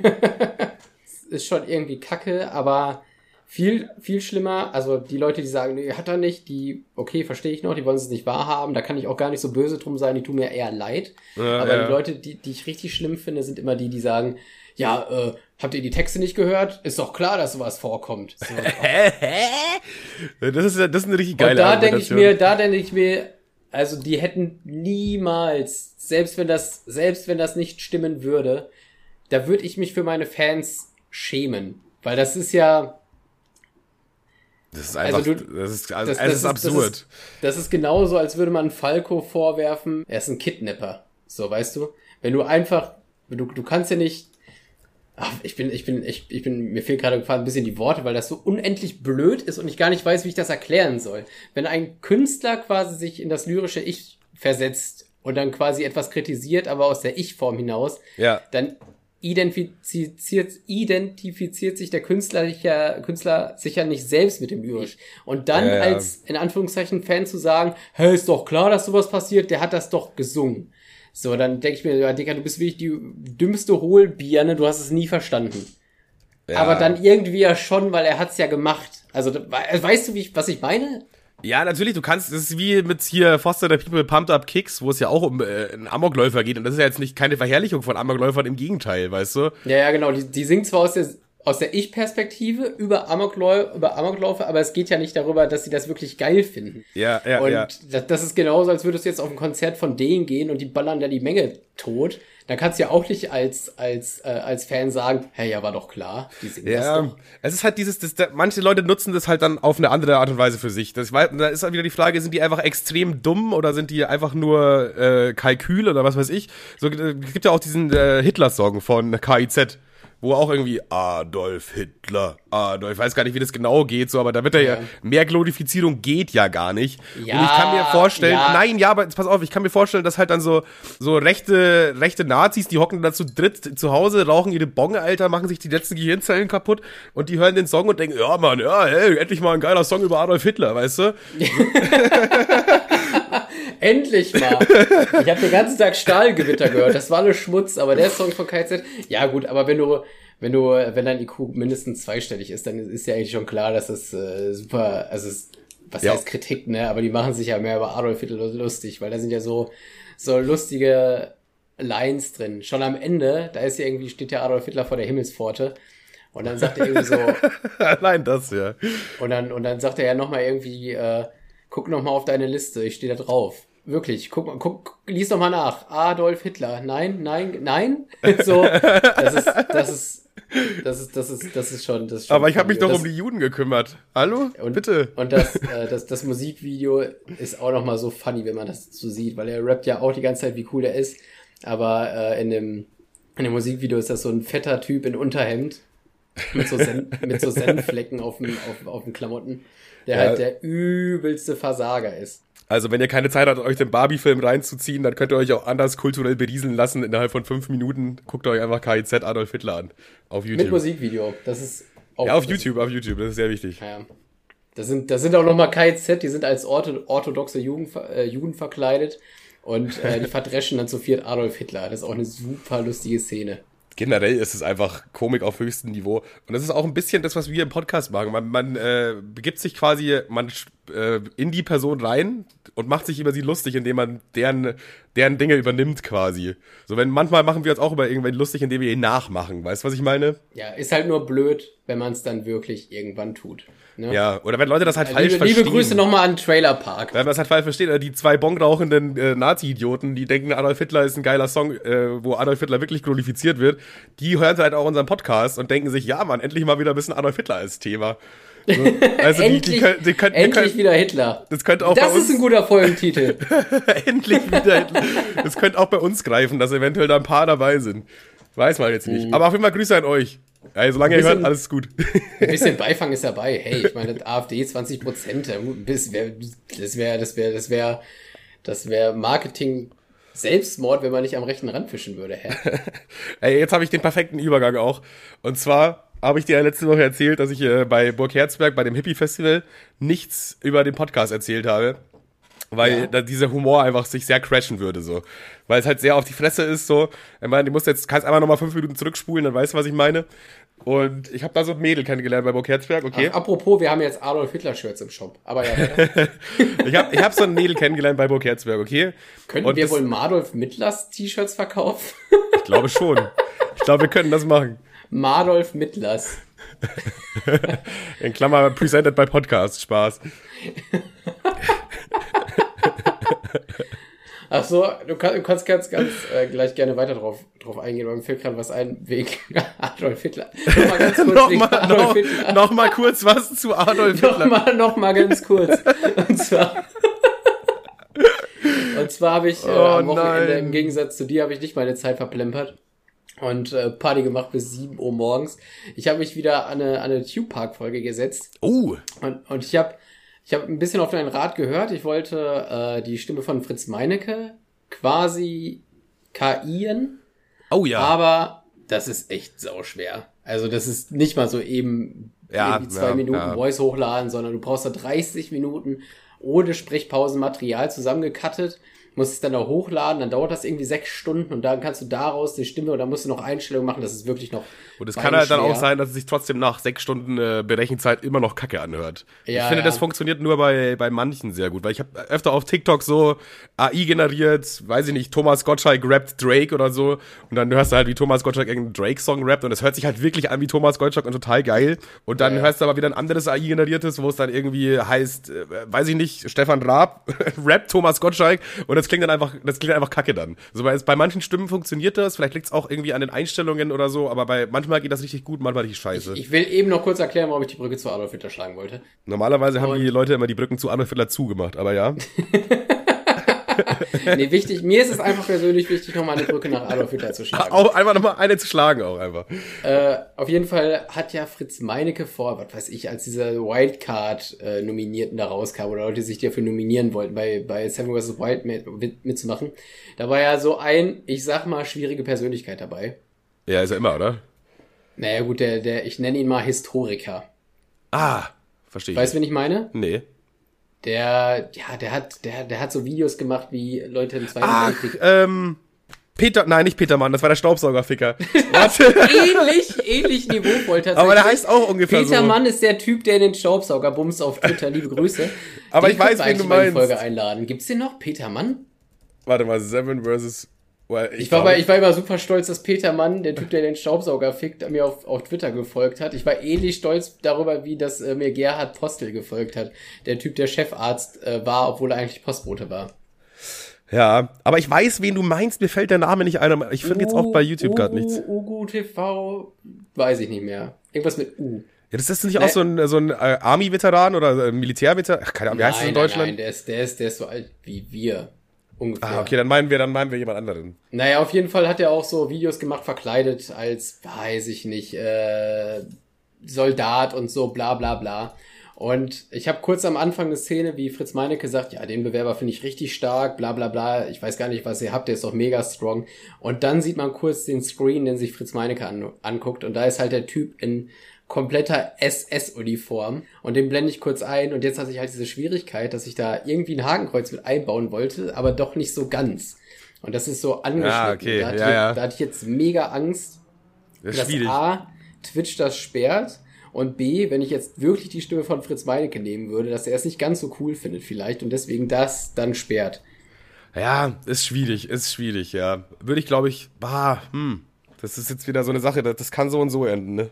ist schon irgendwie kacke, aber viel, viel schlimmer. Also die Leute, die sagen, nee, hat er nicht, die, okay, verstehe ich noch, die wollen es nicht wahrhaben, da kann ich auch gar nicht so böse drum sein, die tun mir eher leid. Ja, aber ja. die Leute, die, die ich richtig schlimm finde, sind immer die, die sagen, ja, äh, habt ihr die Texte nicht gehört? Ist doch klar, dass sowas vorkommt. So, Hä? Hä? Das ist, ja- das ist eine richtig geile Und da denke ich mir, da denke ich mir, also die hätten niemals, selbst wenn das, selbst wenn das nicht stimmen würde, da würde ich mich für meine Fans schämen. Weil das ist ja, Das ist einfach, Also du- das ist, also, das, es das ist absurd. Das ist, das ist genauso, als würde man Falco vorwerfen, er ist ein Kidnapper. So, weißt du? Wenn du einfach, du, du kannst ja nicht, ach, ich bin, ich bin, ich, ich bin, mir fehlt gerade ein bisschen die Worte, weil das so unendlich blöd ist und ich gar nicht weiß, wie ich das erklären soll. Wenn ein Künstler quasi sich in das lyrische Ich versetzt und dann quasi etwas kritisiert, aber aus der Ich-Form hinaus, ja. dann identifiziert, identifiziert sich der Künstler sicher, Künstler sicher nicht selbst mit dem Lyrisch. Und dann Ja, ja. als, in Anführungszeichen, Fan zu sagen, hey, ist doch klar, dass sowas passiert, der hat das doch gesungen. So, dann denke ich mir, ja, Digga, du bist wirklich die dümmste Hohlbirne, du hast es nie verstanden. ja. Aber dann irgendwie ja schon, weil er hat's ja gemacht. Also, we- weißt du, wie ich, was ich meine? Ja, natürlich, du kannst, das ist wie mit hier Foster the People Pumped Up Kicks, wo es ja auch um äh, einen Amokläufer geht. Und das ist ja jetzt nicht keine Verherrlichung von Amokläufern, im Gegenteil, weißt du? Ja, ja, genau. Die, die singt zwar aus der, aus der Ich-Perspektive über, Amokläu über Amokläufe, aber es geht ja nicht darüber, dass sie das wirklich geil finden. Ja, ja, und ja. Das, das ist genauso, als würdest du jetzt auf ein Konzert von denen gehen und die ballern da die Menge tot. Da kannst du ja auch nicht als, als, äh, als Fan sagen, hey, ja, war doch klar. Die singen das Ja, doch. es ist halt dieses, das, da, manche Leute nutzen das halt dann auf eine andere Art und Weise für sich. Das, weil, da ist halt wieder die Frage, sind die einfach extrem dumm oder sind die einfach nur äh, Kalkül oder was weiß ich? So, äh, gibt ja auch diesen äh, Hitler-Song von KIZ, wo auch irgendwie Adolf Hitler, Adolf, ich weiß gar nicht, wie das genau geht, so, aber da wird er ja, Ja. mehr Glorifizierung geht ja gar nicht. Ja, und ich kann mir vorstellen, ja. nein, ja, aber jetzt pass auf, ich kann mir vorstellen, dass halt dann so, so rechte, rechte Nazis, die hocken dann zu dritt zu Hause, rauchen ihre Bong, Alter, machen sich die letzten Gehirnzellen kaputt und die hören den Song und denken, ja, Mann, ja, hey, endlich mal ein geiler Song über Adolf Hitler, weißt du? Endlich mal. Ich habe den ganzen Tag Stahlgewitter gehört. Das war alles Schmutz, aber der Song von KZ. Ja gut, aber wenn du, wenn du, wenn dein IQ mindestens zweistellig ist, dann ist ja eigentlich schon klar, dass das äh, super, also es, was Ja. heißt Kritik, ne? Aber die machen sich ja mehr über Adolf Hitler lustig, weil da sind ja so so lustige Lines drin. Schon am Ende, da ist ja irgendwie steht ja Adolf Hitler vor der Himmelspforte. Und dann sagt er irgendwie so, Allein das, ja. und dann, und dann sagt er ja nochmal irgendwie, äh, guck nochmal auf deine Liste, ich stehe da drauf. Wirklich, guck mal, guck, lies doch mal nach. Adolf Hitler. Nein, nein, nein. so, das ist, das ist, das ist, das ist, das ist schon, das ist schon Aber ich habe mich doch um die Juden gekümmert. Hallo? Und- Bitte. Und das, äh, das, das Musikvideo ist auch nochmal so funny, wenn man das so sieht, weil er rappt ja auch die ganze Zeit, wie cool er ist. Aber äh, in dem, in dem Musikvideo ist das so ein fetter Typ in Unterhemd mit so, Sen mit so Senfflecken auf dem, auf, auf den Klamotten, der Ja. halt der übelste Versager ist. Also, wenn ihr keine Zeit habt, euch den Barbie-Film reinzuziehen, dann könnt ihr euch auch anders kulturell berieseln lassen. Innerhalb von fünf Minuten guckt euch einfach KIZ Adolf Hitler an. Auf Mit YouTube. Musikvideo. Das ist auch. Ja, auf YouTube, auf YouTube. Das ist sehr wichtig. Ja. Das sind, das sind auch nochmal KZ, die sind als ortho orthodoxe Jugend, äh, Juden verkleidet und äh, die verdreschen dann zu viert Adolf Hitler. Das ist auch eine super lustige Szene. Generell ist es einfach Komik auf höchstem Niveau. Und das ist auch ein bisschen das, was wir im Podcast machen. Man, man äh, begibt sich quasi man, äh, in die Person rein und macht sich über sie lustig, indem man deren, deren Dinge übernimmt quasi. So, wenn manchmal machen wir uns auch über irgendwen lustig, indem wir ihn nachmachen. Weißt du, was ich meine? Ja, ist halt nur blöd, wenn man es dann wirklich irgendwann tut. Ne? Ja, oder wenn Leute das halt falsch liebe, verstehen. liebe Grüße nochmal an Trailer Park. Wenn man das halt falsch versteht, die zwei bongrauchenden äh, Nazi-Idioten, die denken, Adolf Hitler ist ein geiler Song, äh, wo Adolf Hitler wirklich glorifiziert wird, die hören halt auch unseren Podcast und denken sich, ja, Mann, endlich mal wieder ein bisschen Adolf Hitler als Thema. So, also die, die, endlich können, die, können, die endlich können, wieder Hitler. das könnte auch Das bei uns, ist ein guter Folgentitel. endlich wieder Hitler. Das könnte auch bei uns greifen, dass eventuell da ein paar dabei sind. Weiß man jetzt nicht. Aber auf jeden Fall Grüße an euch. Also, solange ihr Mhm. Bisschen- hört, alles gut. Ein bisschen Beifang ist dabei. Hey, ich meine, AfD 20 Prozent. Das wäre, das wäre, das wäre, das wäre, das wäre Marketing Selbstmord, wenn man nicht am rechten Rand fischen würde. Hä? Ey, jetzt habe ich den perfekten Übergang auch. Und zwar habe ich dir ja letzte Woche erzählt, dass ich äh, bei Burg Herzberg, bei dem Hippie-Festival, nichts über den Podcast erzählt habe. Weil Ja. da dieser Humor einfach sich sehr crashen würde, so. Weil es halt sehr auf die Fresse ist, so. Ich meine, du musst jetzt, kannst einfach nochmal fünf Minuten zurückspulen, dann weißt du, was ich meine. Und ich habe da so ein Mädel kennengelernt bei Burg Herzberg, okay. Ach, apropos, wir haben jetzt Adolf Hitler Shirts im Shop. Aber ja, weiter. Ich habe ich hab so ein Mädel kennengelernt bei Burg Herzberg, okay. können Und wir das- wohl Madolf Mittlers T-Shirts verkaufen? Ich glaube schon. Ich glaube, wir können das machen. Madolf Mittlers. In Klammer, presented by Podcast, Spaß. Ach so, du, kann, du kannst ganz, ganz äh, gleich gerne weiter drauf, drauf eingehen, weil mir fällt gerade was ein wegen Adolf Hitler. Nochmal ganz kurz Nochmal Adolf noch, Hitler. noch mal kurz was zu Adolf Hitler. Nochmal, noch mal ganz kurz. Und zwar, und zwar habe ich äh, Oh am Wochenende nein. im Gegensatz zu dir habe ich nicht meine Zeit verplempert und äh, Party gemacht bis 7 Uhr morgens. Ich habe mich wieder an eine, an eine Tube Park Folge gesetzt Oh, und, und ich habe ich hab ein bisschen auf deinen Rat gehört. Ich wollte äh, die Stimme von Fritz Meinecke quasi KIen, oh ja. aber das ist echt sauschwer. Also das ist nicht mal so eben Ja, irgendwie zwei ja, Minuten ja. Voice hochladen, sondern du brauchst da 30 Minuten ohne Sprechpausenmaterial zusammengekattet musst es dann auch hochladen, dann dauert das irgendwie sechs Stunden und dann kannst du daraus die Stimme oder musst du noch Einstellungen machen, das ist wirklich noch. Und es kann halt dann auch sein, dass es sich trotzdem nach sechs Stunden äh, Berechenzeit immer noch Kacke anhört. Ja, ich finde, ja. das funktioniert nur bei, bei manchen sehr gut, weil ich habe öfter auf TikTok so AI generiert, weiß ich nicht, Thomas Gottschalk rappt Drake oder so und dann hörst du halt, wie Thomas Gottschalk irgendeinen Drake-Song rappt und es hört sich halt wirklich an wie Thomas Gottschalk und total geil. Und dann ja, hörst du aber wieder ein anderes AI generiertes, wo es dann irgendwie heißt, äh, weiß ich nicht, Stefan Raab rappt Thomas Gottschalk und das klingt dann einfach, das klingt einfach kacke dann. Also bei, bei manchen Stimmen funktioniert das, vielleicht liegt es auch irgendwie an den Einstellungen oder so, aber bei manchmal geht das richtig gut, manchmal richtig scheiße. Ich, ich will eben noch kurz erklären, warum ich die Brücke zu Adolf Hitler schlagen wollte. Normalerweise haben die Leute immer die Brücken zu Adolf Hitler zugemacht, aber ja. nee, wichtig, mir ist es einfach persönlich wichtig, nochmal eine Brücke nach Adolf Hitler zu schlagen. Auch einfach nochmal eine zu schlagen, auch einfach. Äh, auf jeden Fall hat ja Fritz Meinecke vor, was weiß ich, als dieser Wildcard-Nominierten äh, da rauskam oder Leute sich dafür nominieren wollten, bei, bei Seven vs. Wild mit, mitzumachen, da war ja so ein, ich sag mal, schwierige Persönlichkeit dabei. Ja, ist er immer, oder? Naja, gut, der, der, ich nenne ihn mal Historiker. Ah, verstehe ich. Weißt du, wen ich meine? Nee. Der, ja, der hat, der, der hat so Videos gemacht, wie Leute im Zweiten Weltkrieg. Ähm, Peter, nein, nicht Peter Mann, das war der Staubsaugerficker. ähnlich, ähnlich niveauvoll tatsächlich. Aber der heißt auch ungefähr Peter so. Mann ist der Typ, der den Staubsauger bumst auf Twitter. Liebe Grüße. Aber den ich weiß, wen du meinst. Folge einladen. Gibt's den noch? Peter Mann? Warte mal, Seven versus ich, ich, war bei, ich war immer super stolz, dass Peter Mann, der Typ, der den Staubsauger fickt, mir auf, auf Twitter gefolgt hat. Ich war ähnlich stolz darüber, wie das äh, mir Gerhard Postel gefolgt hat. Der Typ, der Chefarzt äh, war, obwohl er eigentlich Postbote war. Ja, aber ich weiß, wen du meinst. Mir fällt der Name nicht ein. Ich finde jetzt auch bei YouTube gerade nichts. Ugu TV, weiß ich nicht mehr. Irgendwas mit U. Ja, das ist nicht nee. auch so ein, so ein äh, Army-Veteran oder äh, Militär-Veteran? Keine Ahnung, wie heißt nein, das in Deutschland? Nein, der ist, der, ist, der ist so alt wie wir. Ungefähr. Ah, okay, dann meinen wir, dann meinen wir jemand anderen. Naja, auf jeden Fall hat er auch so Videos gemacht, verkleidet als, weiß ich nicht, äh, Soldat und so, bla bla bla. Und ich habe kurz am Anfang eine Szene, wie Fritz Meinecke sagt, ja, den Bewerber finde ich richtig stark, bla bla bla, ich weiß gar nicht, was ihr habt, der ist doch mega strong. Und dann sieht man kurz den Screen, den sich Fritz Meinecke an, anguckt und da ist halt der Typ in kompletter SS-Uniform und den blende ich kurz ein und jetzt hatte ich halt diese Schwierigkeit, dass ich da irgendwie ein Hakenkreuz mit einbauen wollte, aber doch nicht so ganz. Und das ist so angeschnitten. Ja, okay. da, hatte ja, ich, ja. da hatte ich jetzt mega Angst, das dass schwierig. A, Twitch das sperrt und B, wenn ich jetzt wirklich die Stimme von Fritz Meinecke nehmen würde, dass er es nicht ganz so cool findet vielleicht und deswegen das dann sperrt. Ja, ist schwierig, ist schwierig, ja. Würde ich, glaube ich, bah, hm, das ist jetzt wieder so eine Sache, das, das kann so und so enden, ne?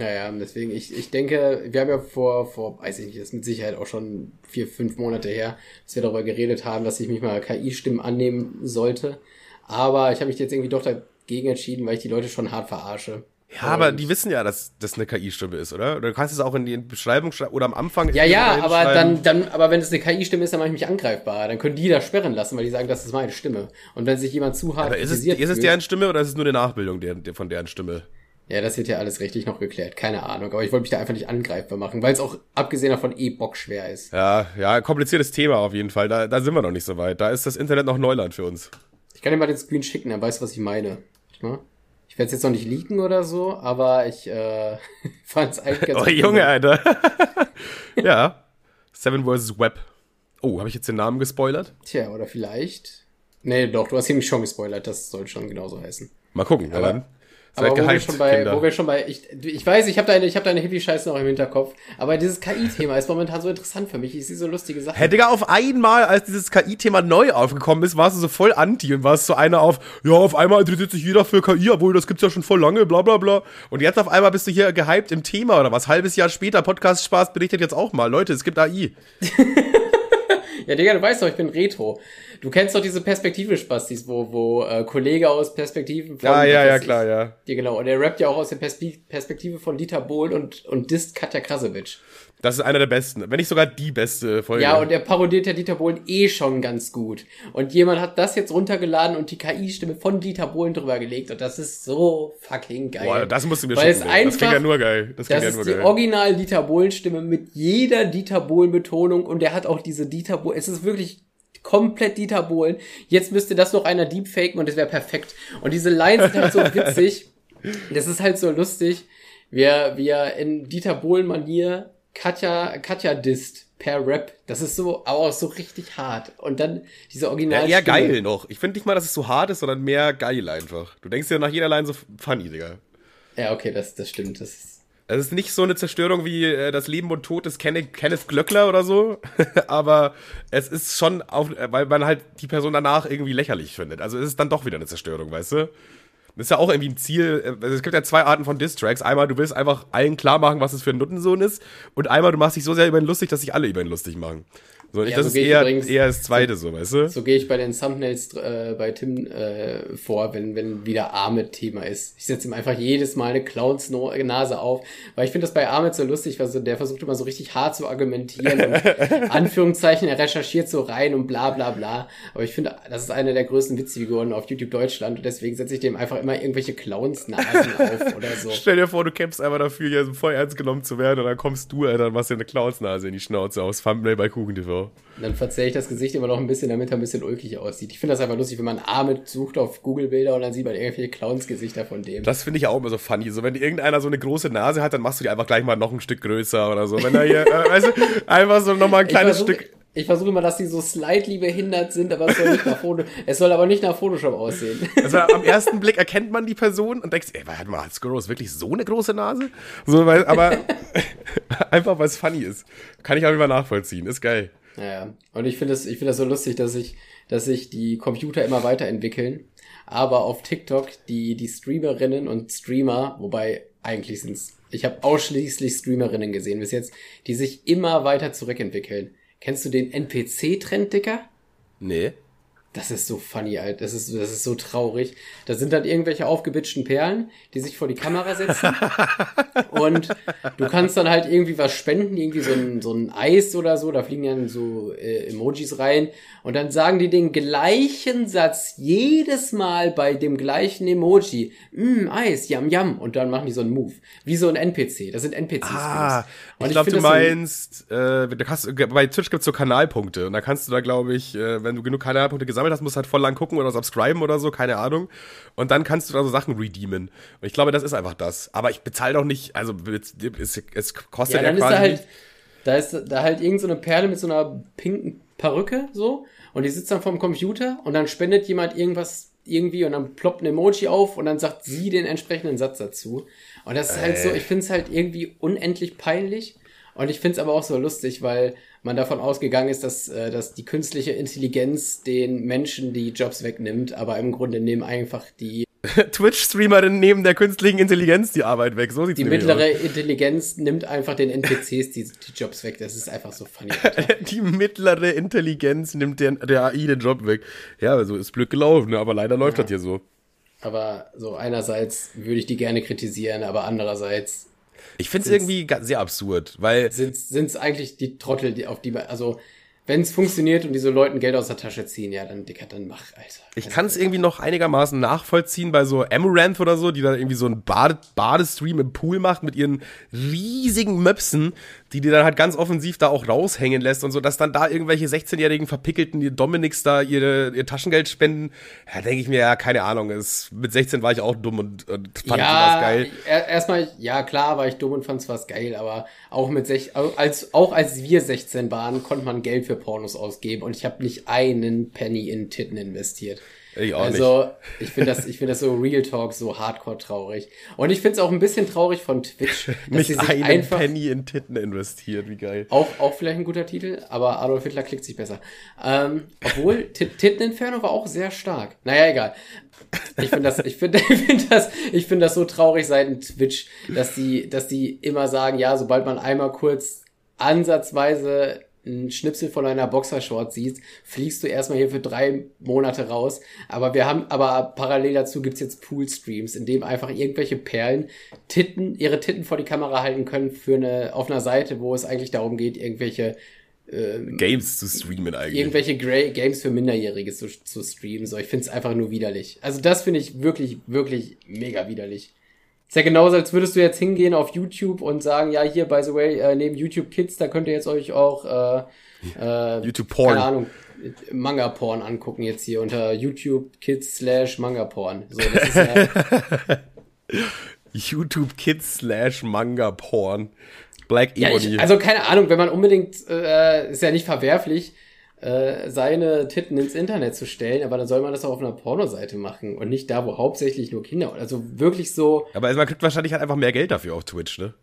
Naja, deswegen, ich, ich denke, wir haben ja vor, vor, weiß ich nicht, das ist mit Sicherheit auch schon vier, fünf Monate her, dass wir darüber geredet haben, dass ich mich mal KI-Stimmen annehmen sollte. Aber ich habe mich jetzt irgendwie doch dagegen entschieden, weil ich die Leute schon hart verarsche. Ja, aber die wissen ja, dass das eine KI-Stimme ist, oder? Oder du kannst es auch in die Beschreibung schreiben oder am Anfang. Ja, ja, aber dann, dann, aber wenn es eine KI-Stimme ist, dann mache ich mich angreifbar. Dann können die das sperren lassen, weil die sagen, das ist meine Stimme. Und wenn sich jemand zu hart aber ist es, ist es deren Stimme oder ist es nur eine Nachbildung der, der, von deren Stimme? Ja, das wird ja alles richtig noch geklärt. Keine Ahnung. Aber ich wollte mich da einfach nicht angreifbar machen, weil es auch abgesehen davon eh bockschwer ist. Ja, ja, kompliziertes Thema auf jeden Fall. Da, da sind wir noch nicht so weit. Da ist das Internet noch Neuland für uns. Ich kann dir mal den Screen schicken, dann weißt du, was ich meine. Ich werde es jetzt noch nicht leaken oder so, aber ich äh, fand es eigentlich ganz Oh, Junge, Alter. ja. Seven vs. Web. Oh, habe ich jetzt den Namen gespoilert? Tja, oder vielleicht. Nee, doch, du hast ihn schon gespoilert. Das soll schon genauso heißen. Mal gucken, aber, dann. Aber wo wir, schon bei, wo wir schon bei, ich, ich weiß, ich habe deine, ich habe deine Hippie-Scheiße noch im Hinterkopf, aber dieses KI-Thema ist momentan so interessant für mich. Ich sehe so lustige Sachen. Hätte gar auf einmal, als dieses KI-Thema neu aufgekommen ist, warst du so voll anti und warst so einer auf, ja, auf einmal interessiert sich jeder für KI, obwohl das gibt's ja schon voll lange, bla bla bla. Und jetzt auf einmal bist du hier gehypt im Thema oder was? Halbes Jahr später, Podcast Spaß berichtet jetzt auch mal. Leute, es gibt AI. ja, Digga, du weißt doch, ich bin Retro. Du kennst doch diese Perspektive-Spastis, wo, wo äh, Kollege aus Perspektiven von. Ja, ja, ja, klar, ja. Ja, genau. Und er rappt ja auch aus der Perspektive von Dieter Bohlen und, und disst Katja Krasowitsch. Das ist einer der besten, wenn nicht sogar die beste Folge. Ja, und er parodiert ja Dieter Bohlen eh schon ganz gut. Und jemand hat das jetzt runtergeladen und die KI-Stimme von Dieter Bohlen drüber gelegt. Und das ist so fucking geil. Boah, das musst du mir Weil es einfach, Das klingt ja nur geil. Das, das ja ist die original Dieter Bohlen-Stimme mit jeder Dieter Bohlen-Betonung. Und er hat auch diese Dieter Bohlen. Es ist wirklich komplett Dieter Bohlen. Jetzt müsste das noch einer deepfaken und das wäre perfekt. Und diese Lines sind halt so witzig. Das ist halt so lustig, wie wie er in Dieter Bohlen-Manier Katja, Katja disst per Rap. Das ist so, aber auch so richtig hart. Und dann diese Original. Ja, eher geil noch. Ich finde nicht mal, dass es so hart ist, sondern mehr geil einfach. Du denkst dir nach jeder Line so funny, Digga. Ja, okay, das, das stimmt. Das ist es ist nicht so eine Zerstörung wie äh, das Leben und Tod des Kenneth, Kenneth Glöckler oder so, aber es ist schon, auf, weil man halt die Person danach irgendwie lächerlich findet. Also es ist dann doch wieder eine Zerstörung, weißt du? Das ist ja auch irgendwie ein Ziel. Äh, also es gibt ja zwei Arten von Distracks. Einmal, du willst einfach allen klar machen, was es für ein Nuttensohn ist. Und einmal, du machst dich so sehr über ihn lustig, dass sich alle über ihn lustig machen. So, ja, das so ist eher, übrigens, eher das zweite, so, weißt du? So gehe ich bei den Thumbnails äh, bei Tim äh, vor, wenn, wenn wieder Ahmed Thema ist. Ich setze ihm einfach jedes Mal eine Clowns-Nase auf, weil ich finde das bei Ahmed so lustig, weil so, der versucht immer so richtig hart zu argumentieren und Anführungszeichen, er recherchiert so rein und bla bla bla. Aber ich finde, das ist eine der größten Witzfiguren auf YouTube Deutschland und deswegen setze ich dem einfach immer irgendwelche Clowns-Nasen auf oder so. Stell dir vor, du kämpfst einfach dafür, hier voll ernst genommen zu werden und dann kommst du, Alter, und machst dir eine Clowns-Nase in die Schnauze aus Thumbnail bei Kuchen Dann verzerre ich das Gesicht immer noch ein bisschen, damit er ein bisschen ulkig aussieht. Ich finde das einfach lustig, wenn man Ahmed sucht auf Google-Bilder und dann sieht man irgendwelche Clowns-Gesichter von dem. Das finde ich auch immer so funny. So, wenn irgendeiner so eine große Nase hat, dann machst du die einfach gleich mal noch ein Stück größer oder so. Wenn er hier, äh, weißt du, einfach so nochmal ein kleines versuch, Stück. Ich versuche immer, dass die so slightly behindert sind, aber es soll nicht nach Photoshop, es soll aber nicht nach Photoshop aussehen. Also am ersten Blick erkennt man die Person und denkst, ey, warte mal, hat Skurros wirklich so eine große Nase? So, weil, aber einfach, weil es funny ist. Kann ich auch immer nachvollziehen. Ist geil. Ja, und ich finde es ich finde das so lustig, dass sich dass sich die Computer immer weiterentwickeln, aber auf TikTok die die Streamerinnen und Streamer, wobei eigentlich sind's ich habe ausschließlich Streamerinnen gesehen bis jetzt, die sich immer weiter zurückentwickeln. Kennst du den NPC Trend, Dicker? Nee. Das ist so funny, Alter. Das ist, das ist so traurig. Da sind dann irgendwelche aufgebitschten Perlen, die sich vor die Kamera setzen. und du kannst dann halt irgendwie was spenden, irgendwie so ein, so ein Eis oder so. Da fliegen dann so äh, Emojis rein. Und dann sagen die den gleichen Satz jedes Mal bei dem gleichen Emoji. Mm, Eis, yam, yam. Und dann machen die so einen Move. Wie so ein NPC. Das sind NPCs. Ah, und ich glaube, du meinst, äh, du hast, bei Twitch gibt's so Kanalpunkte. Und da kannst du da, glaube ich, äh, wenn du genug Kanalpunkte gesammelt gesammelt hast, musst halt voll lang gucken oder subscriben oder so, keine Ahnung. Und dann kannst du da so Sachen redeemen. Und ich glaube, das ist einfach das. Aber ich bezahle doch nicht, also es, es, kostet ja, dann ja quasi. Ist da, halt, da ist da halt irgend so eine Perle mit so einer pinken Perücke so und die sitzt dann vorm Computer und dann spendet jemand irgendwas irgendwie und dann ploppt ein Emoji auf und dann sagt sie den entsprechenden Satz dazu. Und das ist äh. halt so, ich finde es halt irgendwie unendlich peinlich. Und ich finde es aber auch so lustig, weil man davon ausgegangen ist, dass, äh, dass die künstliche Intelligenz den Menschen die Jobs wegnimmt, aber im Grunde nehmen einfach die Twitch-Streamerinnen nehmen der künstlichen Intelligenz die Arbeit weg. So sieht's Die mittlere aus. Intelligenz nimmt einfach den NPCs die, die Jobs weg. Das ist einfach so funny. die mittlere Intelligenz nimmt der, der AI den Job weg. Ja, also ist blöd gelaufen, aber leider läuft ja. das hier so. Aber so einerseits würde ich die gerne kritisieren, aber andererseits ich finde es irgendwie sehr absurd, weil. Sind es eigentlich die Trottel, die auf die, also wenn es funktioniert und diese Leuten Geld aus der Tasche ziehen, ja, dann Dicker, dann mach, Alter. Ich kann es irgendwie noch einigermaße nachvollziehen bei so Amaranth oder so, die da irgendwie so einen Bade Badestream im Pool macht mit ihren riesigen Möpsen, die die dann halt ganz offensiv da auch raushängen lässt und so, dass dann da irgendwelche 16-jährigen verpickelten die Dominics da ihre, ihr Taschengeld spenden. Ja, denke ich mir, ja, keine Ahnung. Ist, mit 16 war ich auch dumm und, und fand ja, was geil. Erstmal, ja, klar war ich dumm und fand was geil, aber auch mit 16, als, auch als wir 16 waren, konnte man Geld für Pornos ausgeben und ich habe nicht einen Penny in Titten investiert. Ich auch also, nicht. ich finde das, ich finde das so Real Talk so hardcore traurig. Und ich finde es auch ein bisschen traurig von Twitch, dass nicht sie sich einen einfach Penny in Titten investiert, wie geil. Auch, auch vielleicht ein guter Titel, aber Adolf Hitler klickt sich besser. Ähm, obwohl, Titten Inferno war auch sehr stark. Naja, egal. Ich finde das, ich finde, ich finde das, ich finde das so traurig seitens Twitch, dass die, dass die immer sagen, ja, sobald man einmal kurz ansatzweise ein Schnipsel von einer Boxershort siehst, fliegst du erstmal hier für drei Monate raus. Aber wir haben, aber parallel dazu gibt's jetzt Poolstreams, in dem einfach irgendwelche Perlen Titten, ihre Titten vor die Kamera halten können für eine, auf einer Seite, wo es eigentlich darum geht, irgendwelche ähm, Games zu streamen eigentlich. Irgendwelche Gra Games für Minderjährige zu, zu streamen. So, ich find's einfach nur widerlich. Also das finde ich wirklich, wirklich mega widerlich. Ist ja genauso, als würdest du jetzt hingehen auf YouTube und sagen, ja, hier, by the way, äh, neben YouTube Kids, da könnt ihr jetzt euch auch äh, äh, YouTube Porn. Keine Ahnung, Manga Porn angucken jetzt hier unter YouTube Kids slash Manga Porn. So, das ist ja YouTube Kids slash Manga Porn. Black Ja, Ebony. ich, also keine Ahnung, wenn man unbedingt, äh, ist ja nicht verwerflich, äh, seine Titten ins Internet zu stellen, aber dann soll man das auch auf einer Pornoseite machen und nicht da, wo hauptsächlich nur Kinder, also wirklich so, aber also man kriegt wahrscheinlich halt einfach mehr Geld dafür auf Twitch, ne?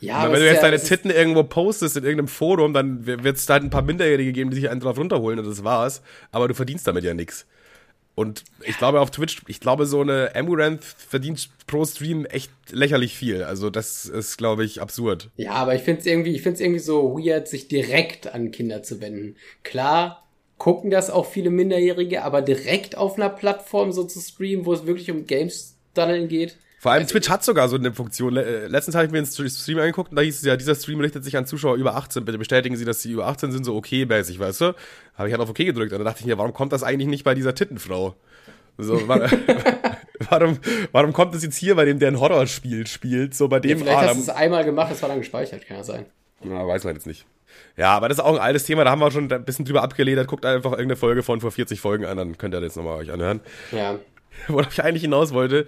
ja, aber wenn du jetzt ja, deine Titten irgendwo postest in irgendeinem Forum, dann wird es da halt ein paar Minderjährige geben, die sich einen drauf runterholen und das war's. Aber du verdienst damit ja nichts. Und ich glaube auf Twitch, ich glaube so eine Amaranth verdient pro Stream echt lächerlich viel. Also das ist, glaube ich, absurd. Ja, aber ich find's irgendwie, ich find's irgendwie so weird, sich direkt an Kinder zu wenden. Klar, gucken das auch viele Minderjährige, aber direkt auf einer Plattform so zu streamen, wo es wirklich um Games Daddeln geht. Vor allem Twitch hat sogar so eine Funktion. Äh, Letztens habe ich mir einen St- Stream angeguckt und da hieß es ja, dieser Stream richtet sich an Zuschauer über 18. Bitte bestätigen Sie, dass Sie über 18 sind, so okay-mäßig, weißt du? Habe ich halt auf okay gedrückt und dann dachte ich mir, warum kommt das eigentlich nicht bei dieser Tittenfrau? So, wa- warum, warum kommt es jetzt hier bei dem, der ein Horrorspiel spielt, so bei Ja, dem vielleicht ah, hast du es einmal gemacht, das war dann gespeichert, kann ja sein. Na, weiß man jetzt nicht. Ja, aber das ist auch ein altes Thema, da haben wir schon ein bisschen drüber abgeledert. Guckt einfach irgendeine Folge von vor 40 Folgen an, dann könnt ihr das nochmal euch anhören. Ja. Worauf ich eigentlich hinaus wollte.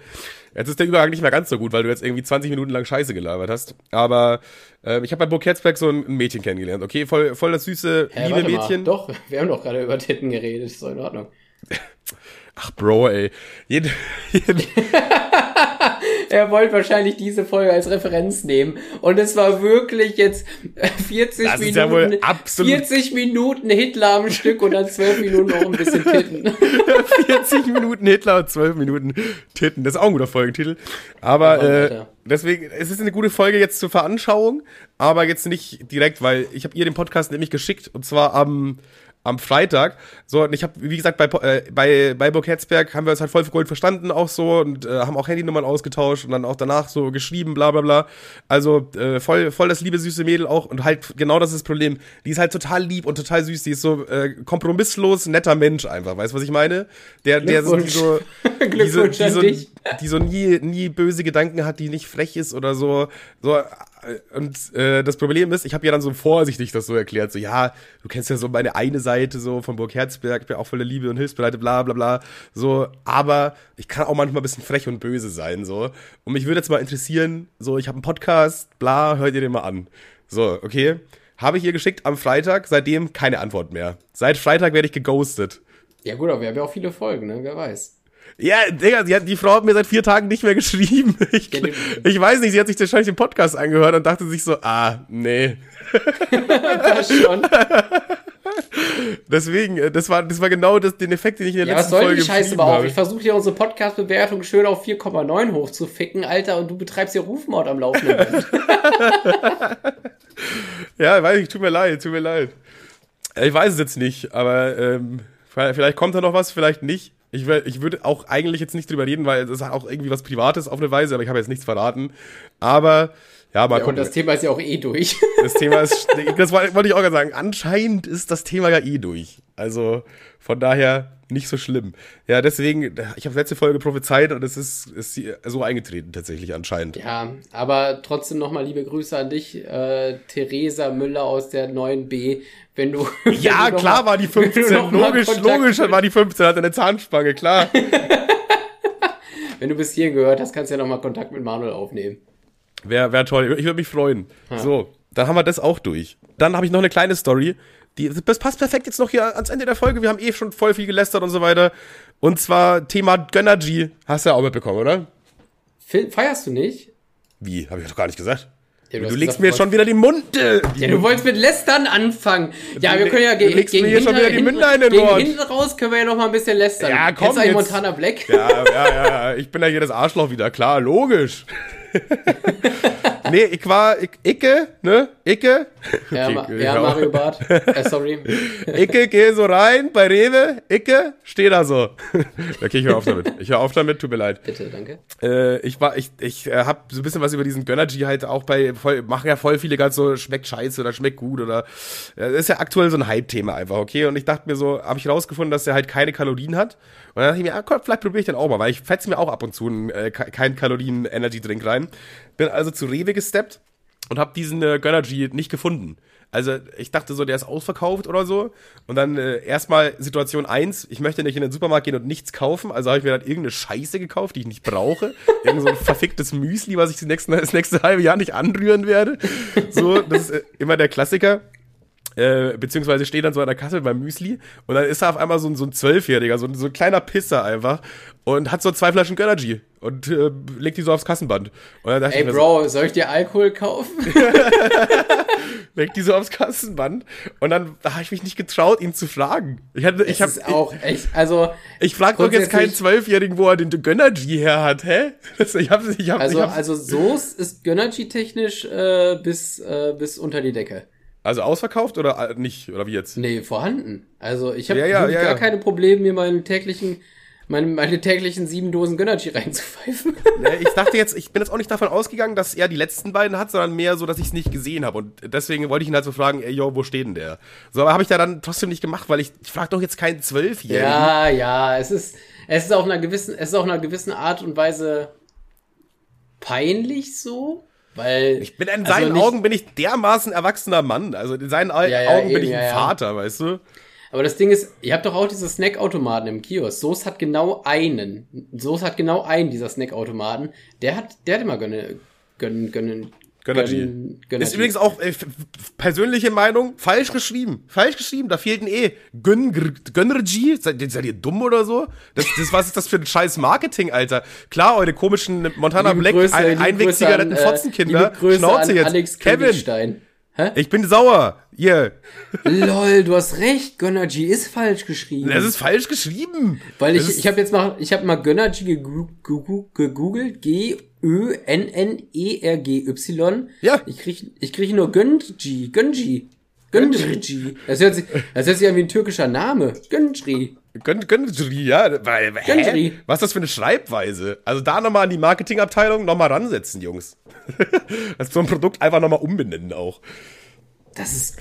Jetzt ist der Übergang nicht mehr ganz so gut, weil du jetzt irgendwie 20 Minuten lang Scheiße gelabert hast. Aber ähm, ich habe bei Burg Herzberg so ein Mädchen kennengelernt, okay? Voll, voll das süße, Hä, liebe Mädchen. Mal. Doch, wir haben doch gerade über Titten geredet, ist doch in Ordnung. Ach, Bro, ey. Jede, jede, Er wollte wahrscheinlich diese Folge als Referenz nehmen. Und es war wirklich jetzt äh, 40 Das Minuten, ja wohl absolut- 40 Minuten Hitler am Stück und dann 12 Minuten noch ein bisschen Titten. 40 Minuten Hitler und 12 Minuten Titten. Das ist auch ein guter Folgentitel. Aber Mann, äh, deswegen, es ist eine gute Folge jetzt zur Veranschauung, aber jetzt nicht direkt, weil ich habe ihr den Podcast nämlich geschickt und zwar am am Freitag. So, und ich habe, wie gesagt, bei, äh, bei, bei Burg Herzberg haben wir uns halt voll für Gold verstanden auch so und äh, haben auch Handynummern ausgetauscht und dann auch danach so geschrieben, bla bla bla. Also äh, voll, voll das liebe, süße Mädel auch und halt genau das ist das Problem. Die ist halt total lieb und total süß. Die ist so äh, kompromisslos, netter Mensch einfach. Weißt du, was ich meine? Der, der so, die so, die so, die so, die so nie, nie böse Gedanken hat, die nicht frech ist oder so. so und äh, das Problem ist, ich habe ja dann so vorsichtig das so erklärt, so ja, du kennst ja so meine eine Seite so von Burg Herzberg, ich bin auch voller Liebe und Hilfsbereite, bla bla bla. So, aber ich kann auch manchmal ein bisschen frech und böse sein, so. Und mich würde jetzt mal interessieren, so, ich habe einen Podcast, bla, hört ihr den mal an. So, okay. Habe ich ihr geschickt am Freitag, seitdem keine Antwort mehr. Seit Freitag werde ich geghostet. Ja gut, aber wir haben ja auch viele Folgen, ne? Wer weiß. Ja, Digga, hat, die Frau hat mir seit vier Tagen nicht mehr geschrieben. Ich, die- ich weiß nicht, sie hat sich wahrscheinlich den Podcast angehört und dachte sich so, ah, nee. Das schon. Deswegen, äh, das war, das war genau das, den Effekt, den ich in der Ja, was letzten soll Folge die Scheiße aber auch? Ich versuche hier unsere Podcast-Bewertung schön auf 4,9 hochzuficken, Alter, und du betreibst hier Rufmord am laufenden Band. Ja, weiß ich, tut mir leid, tut mir leid. Äh, Ich weiß es jetzt nicht, aber ähm, vielleicht kommt da noch was, vielleicht nicht. Ich, ich würde auch eigentlich jetzt nicht drüber reden, weil es ist auch irgendwie was Privates auf eine Weise, aber ich habe jetzt nichts verraten. Aber, ja, mal Ja, und gucken. das Thema ist ja auch eh durch. Das Thema ist, das wollte wollte ich auch gerade sagen, anscheinend ist das Thema ja eh durch. Also von daher nicht so schlimm. Ja, deswegen, ich habe letzte Folge prophezeit und es ist, ist so eingetreten tatsächlich anscheinend. Ja, aber trotzdem nochmal liebe Grüße an dich, äh, Theresa Müller aus der 9b. Wenn du. Ja, wenn du klar mal- war die wenn du 15, noch mal logisch, logisch war die 15, hatte eine Zahnspange, klar. Wenn du bis hierhin gehört hast, kannst du ja nochmal Kontakt mit Manuel aufnehmen. Wäre wär toll, ich würde mich freuen. So, dann haben wir das auch durch. Dann habe ich noch eine kleine Story. Die, das passt perfekt jetzt noch hier ans Ende der Folge. Wir haben eh schon voll viel gelästert und so weiter. Und zwar Thema Gönnergy. Hast du ja auch mitbekommen, oder? Fe- Feierst du nicht? Wie? Habe ich doch gar nicht gesagt. Ja, Du, hast legst gesagt, mir du jetzt schon wieder die Munde. Ja, du wolltest mit Lästern anfangen. Ja, Du wir können ja ge du legst gegen mir hier schon wieder die hinten- Münder in den gegen hinten raus können wir ja noch mal ein bisschen lästern. Ja, komm Kennst du jetzt. Montana Black? Ja, ja, ja, ja. Ich bin ja hier das Arschloch wieder. Klar, logisch. nee, ich war, ich, Icke, ne? Icke. Ja, Okay, Ma äh, ja. Mario Bart. Äh, sorry. Icke, geh so rein bei Rewe. Icke, steh da so. okay, ich hör auf damit. Ich hör auf damit, tut mir leid. Bitte, danke. Äh, ich war, ich, ich äh, hab so ein bisschen was über diesen Gönnergy halt auch bei, voll, machen ja voll viele ganz so, schmeckt scheiße oder schmeckt gut oder, ja, das ist ja aktuell so ein Hype-Thema einfach, okay? Und ich dachte mir so, habe ich rausgefunden, dass der halt keine Kalorien hat. Und dann dachte ich mir, ah, komm, vielleicht probiere ich den auch mal, weil ich fetze mir auch ab und zu einen, äh, ke- keinen Kalorien-Energy-Drink rein. Bin also zu Rewe gesteppt und habe diesen äh, Gönnergy nicht gefunden. Also ich dachte so, der ist ausverkauft oder so. Und dann äh, erstmal Situation eins: ich möchte nicht in den Supermarkt gehen und nichts kaufen. Also habe ich mir dann irgendeine Scheiße gekauft, die ich nicht brauche. Irgend so ein verficktes Müsli, was ich das nächste, das nächste halbe Jahr nicht anrühren werde. So, das ist äh, immer der Klassiker. Äh, beziehungsweise steht dann so an der Kasse beim Müsli und dann ist da auf einmal so ein, so ein Zwölfjähriger, so, ein- so ein kleiner Pisser einfach und hat so zwei Flaschen Gönnergy und äh, legt die so aufs Kassenband. Und dann dachte Ey, ich mir so, Bro, soll ich dir Alkohol kaufen? legt die so aufs Kassenband und dann da habe ich mich nicht getraut, ihn zu fragen. Ich hatte, ich habe, auch echt, also, ich, frage doch jetzt keinen Zwölfjährigen, wo er den Gönnergy her hat, hä? Das, ich habe, ich habe, also, ich hab, also Soße ist Gönnergy-technisch äh, bis, äh, bis unter die Decke. Also ausverkauft oder äh, nicht oder wie jetzt? Nee, vorhanden. Also ich habe Ja, ja, ja, gar keine Probleme, mir meinen täglichen, meine, meine täglichen sieben Dosen Gönnergy reinzupfeifen. Ne, ich dachte jetzt, ich bin jetzt auch nicht davon ausgegangen, dass er die letzten beiden hat, sondern mehr so, dass ich es nicht gesehen habe. Und deswegen wollte ich ihn halt so fragen, ey, yo, wo steht denn der? So, aber habe ich da dann trotzdem nicht gemacht, weil ich, ich frage doch jetzt keinen Zwölfjährigen. ja, ja, es ist, es ist auf einer gewissen, es ist auf einer gewissen Art und Weise peinlich so, weil Ich bin in also seinen nicht- Augen bin ich dermaßen erwachsener Mann. Also in seinen Ja, ja, Augen bin eben, ich ja, ein ja. Vater, weißt du? Aber das Ding ist, ihr habt doch auch diese Snackautomaten im Kiosk. Soße hat genau einen. Soße hat genau einen dieser Snackautomaten. Der hat, der hat immer gönne, gönnen, gönnen, Gönnergy. gönnen, Gönnergy. Ist übrigens auch äh, persönliche Meinung falsch geschrieben. Falsch geschrieben, da fehlt ein E. Gön, Gönnergy? Seid, seid ihr dumm oder so? Das, das, was ist das für ein scheiß Marketing, Alter? Klar, eure komischen Montana Liebe Black Grüße- ein, liebe Einwegzigaretten Grüße an, äh, Schnauze an jetzt. Alex Kevin, Kevin. Hä? ich bin sauer. Ihr, Lol, du hast recht, Gönnergy ist falsch geschrieben. das ist falsch geschrieben. Weil Das ich, ich habe jetzt mal, ich habe mal Gönnergy gegoogelt, G Ö N N E R G Y. Ja. Ich krieg, ich krieg nur Gönji, Gönji, Gönji. Das hört sich, das hört sich an wie ein türkischer Name. Gönji. Gön, Gönnergy, ja. Weil, hä? Gönnergy. Was ist das für eine Schreibweise? Also da nochmal an die Marketingabteilung nochmal ransetzen, Jungs. das so ein Produkt einfach nochmal umbenennen auch. Das ist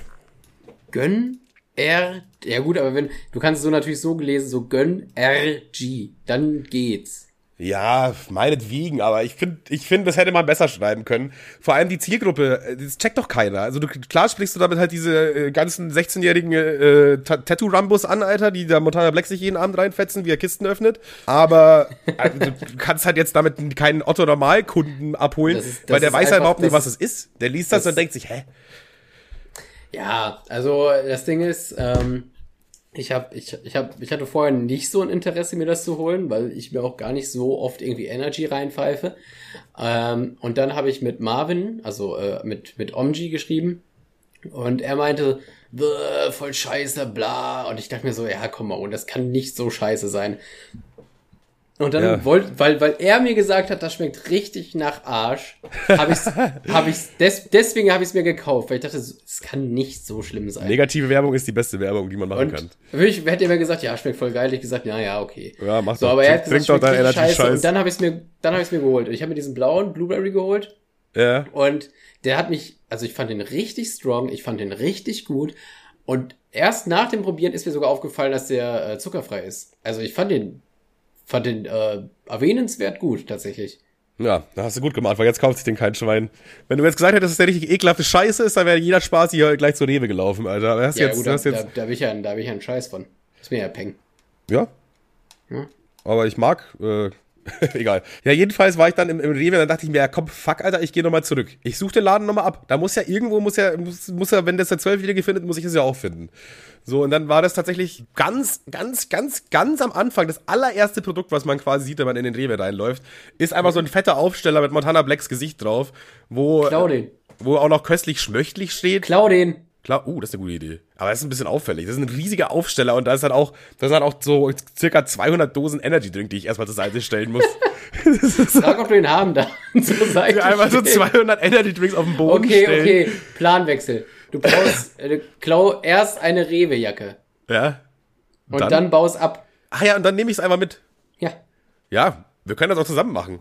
Gönn R. Ja gut, aber wenn du kannst es so natürlich so gelesen, so Gönn R G, dann geht's. Ja, meinetwegen, aber ich finde, ich find, das hätte man besser schreiben können. Vor allem die Zielgruppe, äh, das checkt doch keiner. Also du, klar sprichst du damit halt diese äh, ganzen 16-jährigen äh, Ta- Tattoo-Rambos an, Alter, die da Montana Black sich jeden Abend reinfetzen, wie er Kisten öffnet. Aber also, du kannst halt jetzt damit keinen Otto-Normalkunden abholen, Das ist- das weil der weiß halt überhaupt nicht, was es ist. Der liest das, das- und denkt sich, hä? Ja, also das Ding ist, ähm, ich hab, ich, ich hab, ich hatte vorher nicht so ein Interesse, mir das zu holen, weil ich mir auch gar nicht so oft irgendwie Energy reinpfeife. Ähm, und dann habe ich mit Marvin, also äh, mit, mit Omji geschrieben. Und er meinte, "Bäh, voll scheiße, bla. Und ich dachte mir so, ja, komm mal, und das kann nicht so scheiße sein. Und dann Ja. wollte, weil, weil er mir gesagt hat, das schmeckt richtig nach Arsch, habe ich's, hab ich's, des, deswegen habe ich es mir gekauft, weil ich dachte, es kann nicht so schlimm sein. Negative Werbung ist die beste Werbung, die man machen Und kann. wirklich, hätte er mir gesagt, ja, schmeckt voll geil. Ich gesagt, ja, ja, okay. Ja, mach so, doch. aber er hat gesagt, doch richtig scheiße. Energy-Scheiß. Und dann habe ich es mir, dann habe ich mir geholt. Ich habe mir diesen blauen Blueberry geholt Ja. und der hat mich, also ich fand den richtig strong, ich fand den richtig gut. Und erst nach dem Probieren ist mir sogar aufgefallen, dass der äh, zuckerfrei ist. Also ich fand den, fand den äh, erwähnenswert gut tatsächlich. Ja, da hast du gut gemacht, weil jetzt kauft sich den kein Schwein. Wenn du jetzt gesagt hättest, dass der richtig ekelhafte Scheiße ist, dann wäre jeder Spaß hier gleich zur Rewe gelaufen, Alter. Aber hast Ja, jetzt, gut, du da, hast jetzt, da, da bin ich ja, da bin ich ja ein Scheiß von. Ist mir ja Peng. ja. Ja. Aber ich mag, äh, egal. Ja, jedenfalls war ich dann im, im Rewe, dann dachte ich mir, ja komm, fuck, Alter, ich gehe nochmal zurück. Ich suche den Laden nochmal ab. Da muss ja irgendwo, muss ja, muss, muss ja, wenn das der Zwölfjährige findet, muss ich es ja auch finden. So, und dann war das tatsächlich ganz, ganz, ganz, ganz am Anfang, das allererste Produkt, was man quasi sieht, wenn man in den Rewe reinläuft, ist einfach so ein fetter Aufsteller mit Montana Blacks Gesicht drauf, wo, Klau den. wo auch noch köstlich schmöchtlich steht. Klau den. Klar, uh, das ist eine gute Idee. Aber das ist ein bisschen auffällig. Das ist ein riesiger Aufsteller und da ist halt auch, da sind halt auch so circa 200 Dosen Energy Drink, die ich erstmal zur Seite stellen muss. Sag, ob du den haben da. Zur Seite Einmal so stellen. 200 Energy Drinks auf den Boden Okay, stellen. okay. Planwechsel. Du brauchst, äh, klau erst eine Rewe-Jacke. Ja. Und Dann? dann, baust ab. Ach ja, und dann nehme ich es einfach mit. Ja. Ja, wir können das auch zusammen machen.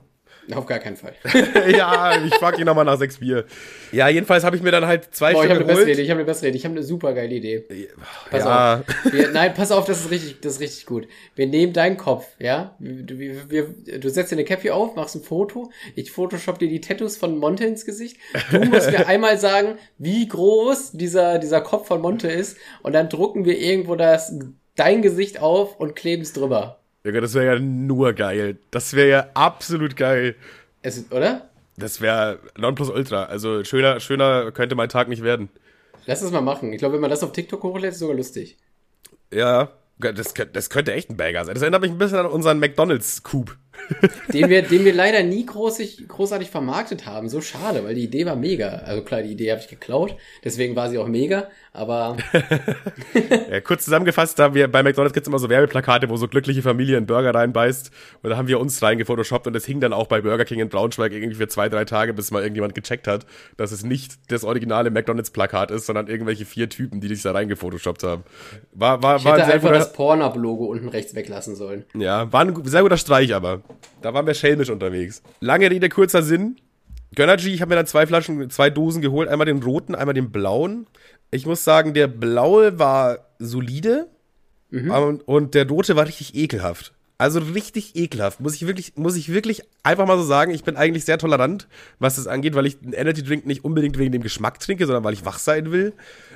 Auf gar keinen Fall. ja, ich frag ihn nochmal nach sechs Bier. Ja, jedenfalls habe ich mir dann halt zwei Boah, ich Stück habe eine bessere geholt. Idee, ich habe eine bessere Idee. Ich habe eine super geile Idee. Pass ja, auf. Wir, nein, pass auf, das ist richtig, das ist richtig gut. Wir nehmen deinen Kopf, ja? Du, wir, wir, du setzt dir eine Cappy auf, machst ein Foto, ich photoshop dir die Tattoos von Monte ins Gesicht. Du musst mir einmal sagen, wie groß dieser, dieser Kopf von Monte ist und dann drucken wir irgendwo das, dein Gesicht auf und kleben es drüber. Digga, das wäre ja nur geil. Das wäre ja absolut geil. Es, oder? Das wäre Nonplusultra. Also schöner, schöner könnte mein Tag nicht werden. Lass das mal machen. Ich glaube, wenn man das auf TikTok hochlädt, ist sogar lustig. Ja, das, das könnte echt ein Bagger sein. Das erinnert mich ein bisschen an unseren McDonalds-Coup. Den wir, den wir leider nie großig, großartig vermarktet haben. So schade, weil die Idee war mega. Also klar, die Idee habe ich geklaut, deswegen war sie auch mega, aber Ja, kurz zusammengefasst, da wir bei McDonalds gibt's immer so Werbeplakate, wo so glückliche Familie einen Burger reinbeißt. Und da haben wir uns reingefotoshoppt und das hing dann auch bei Burger King in Braunschweig irgendwie für zwei, drei Tage, bis mal irgendjemand gecheckt hat, dass es nicht das originale McDonalds-Plakat ist, sondern irgendwelche vier Typen, die sich da reingefotoshoppt haben. War, war, ich war hätte ein einfach das Pornhub-Logo unten rechts weglassen sollen. ja, war ein sehr guter Streich, aber da waren wir schelmisch unterwegs. Lange Rede, kurzer Sinn. Gönnergy, ich habe mir dann zwei Flaschen, zwei Dosen geholt, einmal den roten, einmal den blauen. Ich muss sagen, der blaue war solide und, und der rote war richtig ekelhaft. Also richtig ekelhaft, muss ich wirklich, muss ich wirklich einfach mal so sagen. Ich bin eigentlich sehr tolerant, was das angeht, weil ich einen Energy Drink nicht unbedingt wegen dem Geschmack trinke, sondern weil ich wach sein will.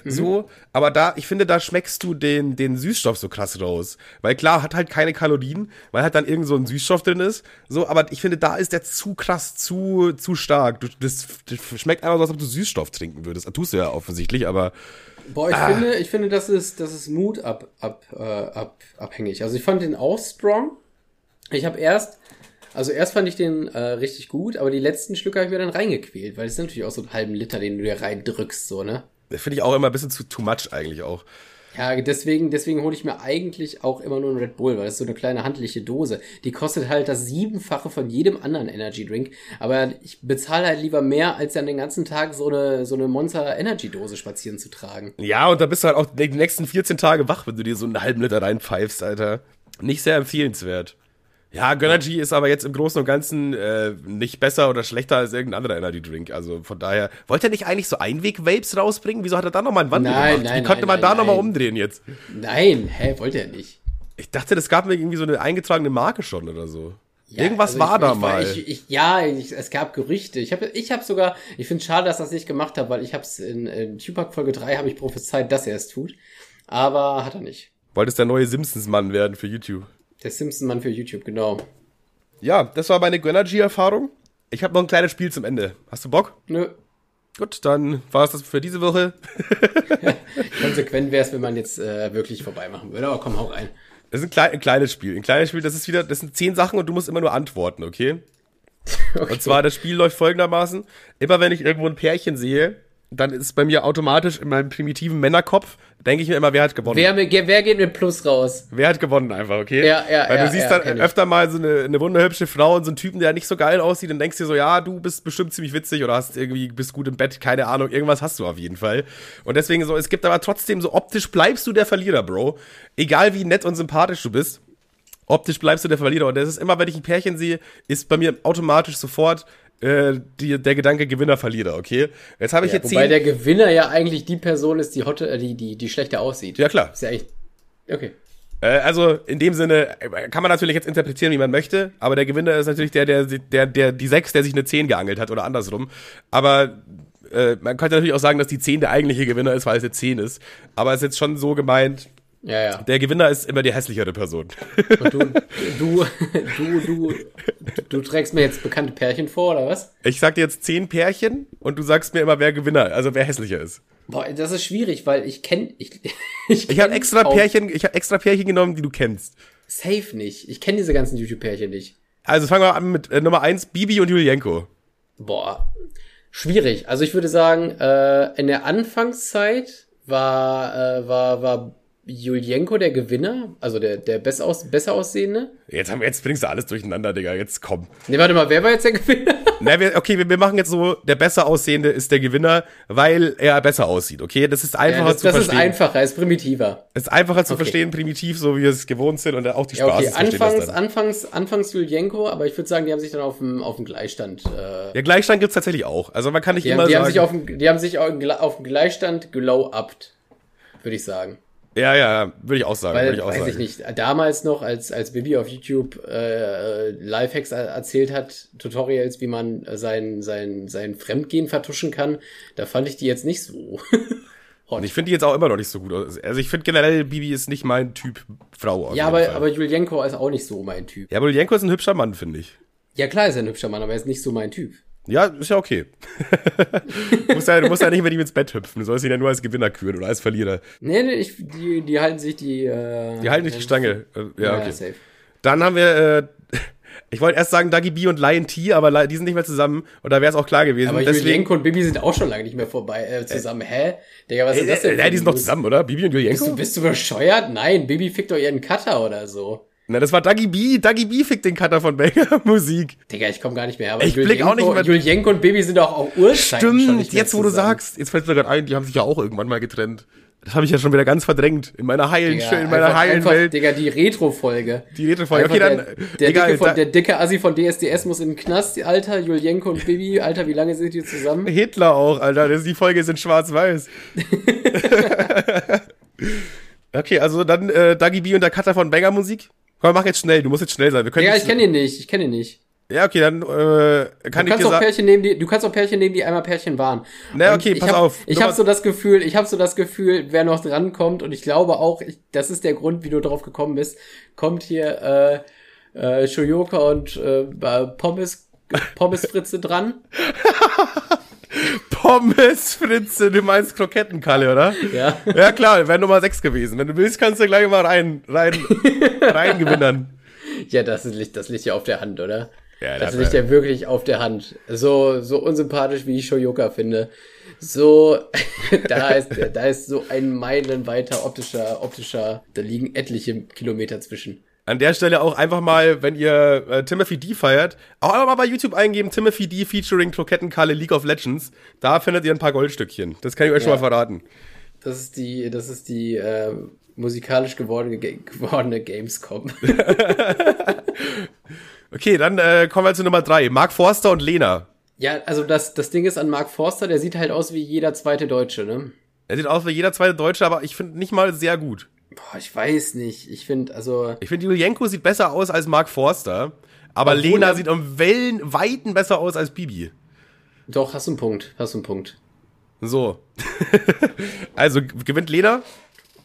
So, aber da, ich finde, da schmeckst du den, den Süßstoff so krass raus. Weil klar, hat halt keine Kalorien, weil halt dann irgend so ein Süßstoff drin ist. So, aber ich finde, da ist der zu krass, zu, zu stark. Du, das, das schmeckt einfach so, als ob du Süßstoff trinken würdest. Das tust du ja offensichtlich, aber Boah, ich finde, ich finde, das ist, das ist Mood ab, ab, äh, ab, abhängig. Also ich fand den auch strong. Ich habe erst, also erst fand ich den äh, richtig gut, aber die letzten Schlücke habe ich mir dann reingequält, weil es ist natürlich auch so einen halben Liter, den du dir reindrückst, so, ne? finde ich auch immer ein bisschen zu too much eigentlich auch. Ja, deswegen, deswegen hole ich mir eigentlich auch immer nur einen Red Bull, weil das ist so eine kleine handliche Dose. Die kostet halt das Siebenfache von jedem anderen Energy Drink. Aber ich bezahle halt lieber mehr, als dann den ganzen Tag so eine, so eine Monster Energy Dose spazieren zu tragen. Ja, und da bist du halt auch die nächsten 14 Tage wach, wenn du dir so einen halben Liter reinpfeifst, Alter. Nicht sehr empfehlenswert. Ja, Gönnergy ist aber jetzt im Großen und Ganzen äh, nicht besser oder schlechter als irgendein anderer Energy Drink. Also von daher, wollte er nicht eigentlich so Einweg-Vapes rausbringen? Wieso hat er da nochmal einen Wandel Nein, gemacht? nein, Wie konnte nein, man nein, da nochmal umdrehen jetzt? Nein, hä, wollte er nicht. Ich dachte, das gab mir irgendwie so eine eingetragene Marke schon oder so. Ja, Irgendwas also war ich, da ich, mal. Ja, es gab Gerüchte. Ich habe ich hab sogar, ich finde schade, dass er es nicht gemacht hat, weil ich habe es in, in Tupac Folge 3 habe ich prophezeit, dass er es tut. Aber hat er nicht. Wolltest der neue Simpsons-Mann werden für YouTube. Der Simpson-Mann für YouTube, genau. Ja, das war meine Gönnergy-Erfahrung. Ich habe noch ein kleines Spiel zum Ende. Hast du Bock? Nö. Gut, dann war es das für diese Woche. Konsequent wäre es, wenn man jetzt äh, wirklich vorbei machen würde. Aber komm, hau rein. Das ist ein, klein, ein kleines Spiel. Ein kleines Spiel, das ist wieder, das sind zehn Sachen und du musst immer nur antworten, okay? Okay. Und zwar, das Spiel läuft folgendermaßen. Immer wenn ich irgendwo ein Pärchen sehe, dann ist bei mir automatisch in meinem primitiven Männerkopf, denke ich mir immer, wer hat gewonnen? wer, wer geht mit Plus raus? Wer hat gewonnen einfach, okay? Ja, ja, Weil ja, du siehst ja, dann öfter mal so eine, eine wunderhübsche Frau und so einen Typen, der nicht so geil aussieht und denkst dir so, ja, du bist bestimmt ziemlich witzig oder hast irgendwie, bist gut im Bett, keine Ahnung, irgendwas hast du auf jeden Fall. Und deswegen so, es gibt aber trotzdem so optisch bleibst du der Verlierer, Bro. Egal wie nett und sympathisch du bist. Optisch bleibst du der Verlierer. Und das ist immer, wenn ich ein Pärchen sehe, ist bei mir automatisch sofort äh, die, der Gedanke Gewinner, Verlierer, okay? Jetzt habe ich Ja, jetzt wobei der Gewinner ja eigentlich die Person ist, die hotte, äh, die, die, die schlechter aussieht. Ja, klar. Ist ja echt. Okay. Äh, also in dem Sinne kann man natürlich jetzt interpretieren, wie man möchte, aber der Gewinner ist natürlich der, der, der, der die 6, der sich eine 10 geangelt hat oder andersrum. Aber äh, man könnte natürlich auch sagen, dass die 10 der eigentliche Gewinner ist, weil es eine 10 ist. Aber es ist jetzt schon so gemeint, Ja, ja. der Gewinner ist immer die hässlichere Person. Und du, du, du, du, du trägst mir jetzt bekannte Pärchen vor, oder was? Ich sag dir jetzt 10 Pärchen und du sagst mir immer, wer Gewinner, also wer hässlicher ist. Boah, das ist schwierig, weil ich kenn, ich, ich, Ich habe kenn extra auch Pärchen, ich habe extra Pärchen genommen, die du kennst. Safe nicht. Ich kenne diese ganzen YouTube-Pärchen nicht. Also fangen wir an mit äh, Nummer 1, Bibi und Julienko. Boah, schwierig. Also ich würde sagen, äh, in der Anfangszeit war, äh, war, war Julienko der Gewinner, also der, der besser, aus, besser aussehende. Jetzt, haben, wir- jetzt bringst du alles durcheinander, Digga, jetzt komm. Nee, warte mal, wer war jetzt der Gewinner? Na, wir, okay, wir, wir machen jetzt so, der besser aussehende ist der Gewinner, weil er besser aussieht, okay? Das ist einfacher Ja, das zu das ist verstehen. einfacher, ist primitiver. ist einfacher zu Okay. verstehen, primitiv, so wie wir es gewohnt sind und auch die Ja, Spaß okay, verstehen das anfangs, anfangs, anfangs Julienko, aber ich würde sagen, die haben sich dann auf dem, auf dem Gleichstand, äh, Ja, Gleichstand gibt's tatsächlich auch. Also man kann nicht die, immer haben, die, sagen. haben sich auf dem, die haben sich auf dem Gleichstand glow-upt, würde ich sagen. Ja, ja, würde ich auch sagen. Weil, ich auch weiß sagen. ich nicht, damals noch, als, als Bibi auf YouTube äh, Lifehacks er- erzählt hat, Tutorials, wie man sein, sein, sein Fremdgehen vertuschen kann, da fand ich die jetzt nicht so. Und ich finde die jetzt auch immer noch nicht so gut. aus. Also ich finde generell, Bibi ist nicht mein Typ Frau. ja, aber, Fall. aber Julienko ist auch nicht so mein Typ. ja, aber Jenko ist ein hübscher Mann, finde ich. Ja, klar ist er ein hübscher Mann, aber er ist nicht so mein Typ. Ja, ist ja okay. du, musst ja, du musst ja nicht mit ihm ins Bett hüpfen. Du sollst ihn ja nur als Gewinner küren oder als Verlierer. Nee, nee, ich, die, die halten sich die. Äh, Die halten nicht die Stange. Äh, Ja, okay. safe. Dann haben wir, äh, ich wollte erst sagen Dagi B und Lion T, aber die sind nicht mehr zusammen. Und da wäre es auch klar gewesen. Aber Julienko und Bibi sind auch schon lange nicht mehr vorbei äh, zusammen. Hä? Digga, was ist das äh, denn? äh, die sind doch News? zusammen, oder? Bibi und Bist Julienko? du, bist du bescheuert? Nein, Bibi fickt doch ihren Cutter oder so. Na, das war Dagi B. Dagi B fickt den Cutter von Banger Musik. Digga, ich komme gar nicht mehr. Aber Ich blick auch nicht mehr- Julienko und Bibi sind doch auch Urzeiten schon Stimmt, nicht mehr jetzt wo du sagst, jetzt fällt mir gerade ein, die haben sich ja auch irgendwann mal getrennt. Das habe ich ja schon wieder ganz verdrängt. In meiner heilen, Digga, in meiner einfach, heilen einfach, Welt. Digga, die Retro-Folge. Die Retro-Folge. Okay, dann, der, der, egal, dicke von, da- der dicke Assi von DSDS muss in den Knast, Alter. Julienko und Bibi, Alter, wie lange sind die zusammen? Hitler auch, Alter. Das, die Folge ist in schwarz-weiß. okay, also dann äh, Dagi B und der Cutter von Banger Musik. Komm, mach jetzt schnell. Du musst jetzt schnell sein. Wir können Ja, ich kenne ihn nicht, ich kenne ihn nicht. Ja, okay, dann äh, kann Du ich kannst, dir auch. Pärchen nehmen, die, du kannst auch Pärchen nehmen, die einmal Pärchen waren. Na, Und okay, ich pass hab, auf. Ich habe so das Gefühl, ich habe so das Gefühl, wer noch drankommt, und ich glaube auch, ich, das ist der Grund, wie du drauf gekommen bist, kommt hier äh, äh, Shoyoka und äh, Pommes, Pommes Fritze dran. Pommes Fritze, du meinst Krokettenkalle, oder? Ja. Ja, klar, wäre Nummer 6 gewesen. Wenn du willst, kannst du gleich mal rein, rein, rein gewinnern. Ja, das, ist, das liegt ja auf der Hand, oder? Ja, das das- liegt ja wirklich auf der Hand. So, so unsympathisch, wie ich Shoyoka finde. So, da ist, da ist so ein meilenweiter optischer, optischer, da liegen etliche Kilometer zwischen. An der Stelle auch einfach mal, wenn ihr äh, Timothy D feiert, auch einfach mal bei YouTube eingeben, Timothy D featuring Krokettenkalle League of Legends. Da findet ihr ein paar Goldstückchen. Das kann ich euch schon Ja. mal verraten. Das ist die, das ist die äh, musikalisch gewordene, ge- gewordene Gamescom. Okay, dann äh, kommen wir zu Nummer drei. Mark Forster und Lena. ja, also das, das Ding ist an Mark Forster, der sieht halt aus wie jeder zweite Deutsche, ne? Er sieht aus wie jeder zweite Deutsche, aber ich finde nicht mal sehr gut. Boah, ich weiß nicht. Ich finde, also, Ich finde, Julienko sieht besser aus als Mark Forster. Aber Obwohl Lena sieht um Wellen weiten besser aus als Bibi. doch, hast du einen Punkt, hast du einen Punkt. So. also gewinnt Lena?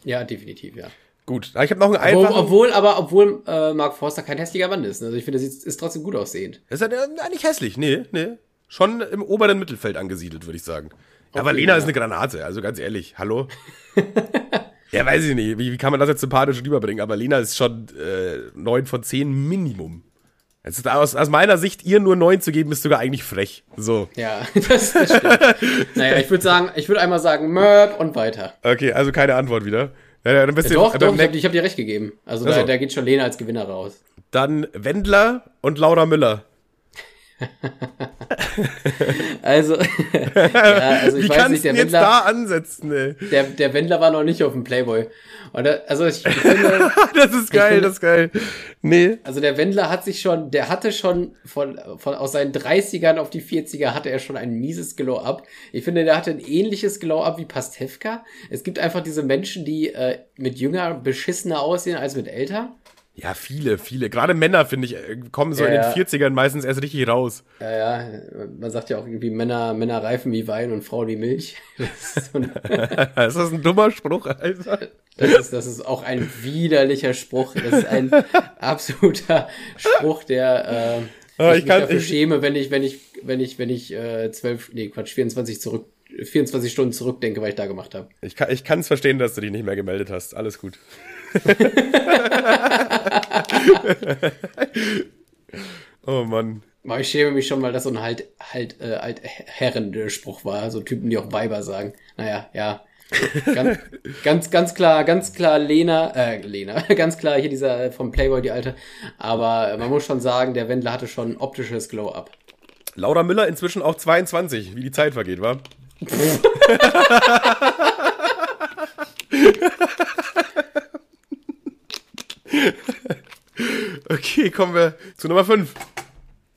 Ja, definitiv, ja. Gut. Ich habe noch einen Obwohl, einfachen. obwohl, aber obwohl äh, Mark Forster kein hässlicher Mann ist. ne? Also ich finde, er sieht- ist trotzdem gut aussehend. Ist er äh, nicht hässlich? Nee, nee. Schon im oberen Mittelfeld angesiedelt, würde ich sagen. aber Okay, Lena ja. ist eine Granate, also ganz ehrlich. Hallo? ja, weiß ich nicht. Wie, wie kann man das jetzt sympathisch rüberbringen? Aber Lena ist schon äh, 9 von 10 Minimum. Ist aus, aus meiner Sicht, ihr nur 9 zu geben, ist sogar eigentlich frech. So. Ja, das, das stimmt. naja, ich würde sagen, ich würde einmal sagen, Möb und weiter. Okay, also keine Antwort wieder. Ja, ja, dann bist du Doch, beim doch, ich habe hab dir recht gegeben. Also Ach da, da geht schon Lena als Gewinner raus. Dann Wendler und Laura Müller. Also, ja, also ich Wie weiß nicht, der Wendler, da ansetzen, ey? der, der Wendler war noch nicht auf dem Playboy. Und da, also ich finde, Das ist geil, finde- das ist geil. Nee. also der Wendler hat sich schon, der hatte schon von, von aus seinen 30ern auf die 40er hatte er schon ein mieses Glow-Up. Ich finde, der hatte ein ähnliches Glow-Up wie Pastewka. Es gibt einfach diese Menschen, die äh, mit jünger beschissener aussehen als mit älter. Ja, viele, viele. Gerade Männer, finde ich, äh, kommen so Ja, in den ja. 40ern meistens erst richtig raus. Ja, ja, man sagt ja auch irgendwie Männer, Männer reifen wie Wein und Frauen wie Milch. Das ist, so ein, ist das ein dummer Spruch, Alter? das ist, das ist auch ein widerlicher Spruch. Das ist ein absoluter Spruch, der äh, Ah, ich, ich mich kann- dafür ich- schäme, wenn ich, wenn ich, wenn ich, wenn ich äh, zwölf, nee, Quatsch, 24 zurück, 24 Stunden zurückdenke, was ich da gemacht habe. Ich kann ich kann's verstehen, dass du dich nicht mehr gemeldet hast. Alles gut. oh Mann. Ich schäme mich schon, weil das so ein halt, halt, äh, alt Herren-Spruch war. So Typen, die auch Weiber sagen. Naja, ja. ganz, ganz, ganz klar, ganz klar Lena, äh, Lena, ganz klar hier dieser äh, vom Playboy, die alte. Aber man muss schon sagen, der Wendler hatte schon ein optisches Glow-Up. Laura Müller inzwischen auch 22, wie die Zeit vergeht, wa? okay, kommen wir zu Nummer 5.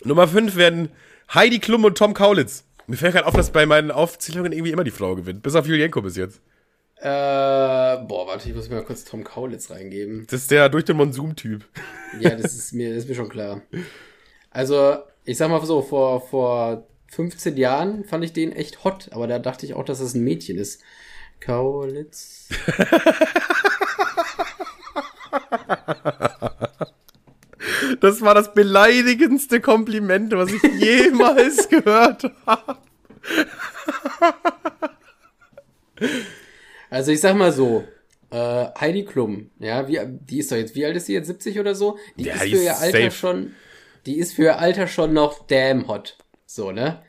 Nummer 5 werden Heidi Klum und Tom Kaulitz. Mir fällt gerade auf, dass bei meinen Aufzählungen irgendwie immer die Frau gewinnt. Bis auf Julienko bis jetzt. Äh, boah, warte, ich muss mir mal kurz Tom Kaulitz reingeben. Das ist der durch den Monsum-Typ. Ja, das ist mir, das ist mir schon klar. Also, ich sag mal so, vor, vor 15 Jahren fand ich den echt hot, aber da dachte ich auch, dass das ein Mädchen ist. Kaulitz. Das war das beleidigendste Kompliment, was ich jemals gehört habe. Also ich sag mal so, äh, Heidi Klum, ja, wie, die ist doch jetzt, wie alt ist sie jetzt, 70 oder so? Die Ja, ist für ihr Alter safe. schon, die ist für ihr Alter schon noch damn hot. So, ne?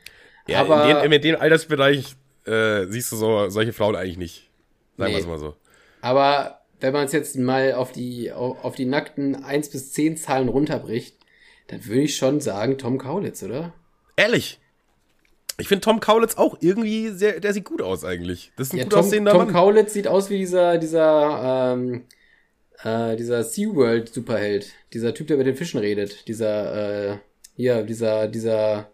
Ja, Aber- in, dem, in dem Altersbereich äh, siehst du so, solche Frauen eigentlich nicht. Sagen wir Nee. es mal so. Aber wenn man es jetzt mal auf die, auf, die nackten 1 bis 10 Zahlen runterbricht, dann würde ich schon sagen Tom Kaulitz, oder? Ehrlich. Ich finde Tom Kaulitz auch irgendwie sehr, der sieht gut aus eigentlich. Das ist ein Ja, gut Tom, aussehender Tom Mann. Kaulitz sieht aus wie dieser, dieser, ähm, äh, dieser SeaWorld Superheld. Dieser Typ, der mit den Fischen redet. Dieser, äh, hier, dieser, dieser,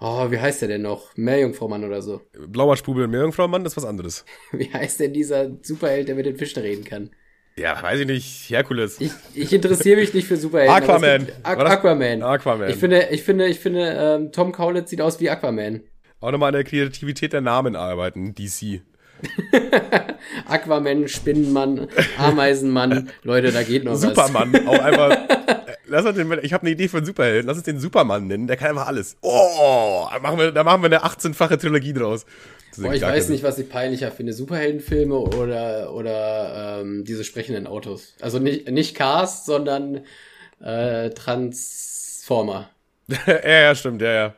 oh, wie heißt der denn noch? Meerjungfraumann oder so. Blauer Spubel und Meerjungfrau-Mann, das ist was anderes. Wie heißt denn dieser Superheld, der mit den Fischen reden kann? Ja, weiß ich nicht. Herkules. Ich, ich interessiere mich nicht für Superhelden. Aquaman. gibt- Aqu Aquaman. Aquaman. Ich finde, ich finde, ich finde, ähm, Tom Kaulitz sieht aus wie Aquaman. Auch nochmal an der Kreativität der Namen arbeiten, DC. Aquaman, Spinnenmann, Ameisenmann. Leute, da geht noch was. Supermann, auch einfach. Lass uns den, ich habe eine Idee für einen Superhelden. Lass uns den Supermann nennen. Der kann einfach alles. Oh, da machen wir, da machen wir eine 18-fache Trilogie draus. Boah, ich weiß nicht, was ich peinlicher finde. Superheldenfilme oder, oder ähm, diese sprechenden Autos. Also nicht, nicht Cars, sondern äh, Transformer. ja, ja, stimmt, ja, ja.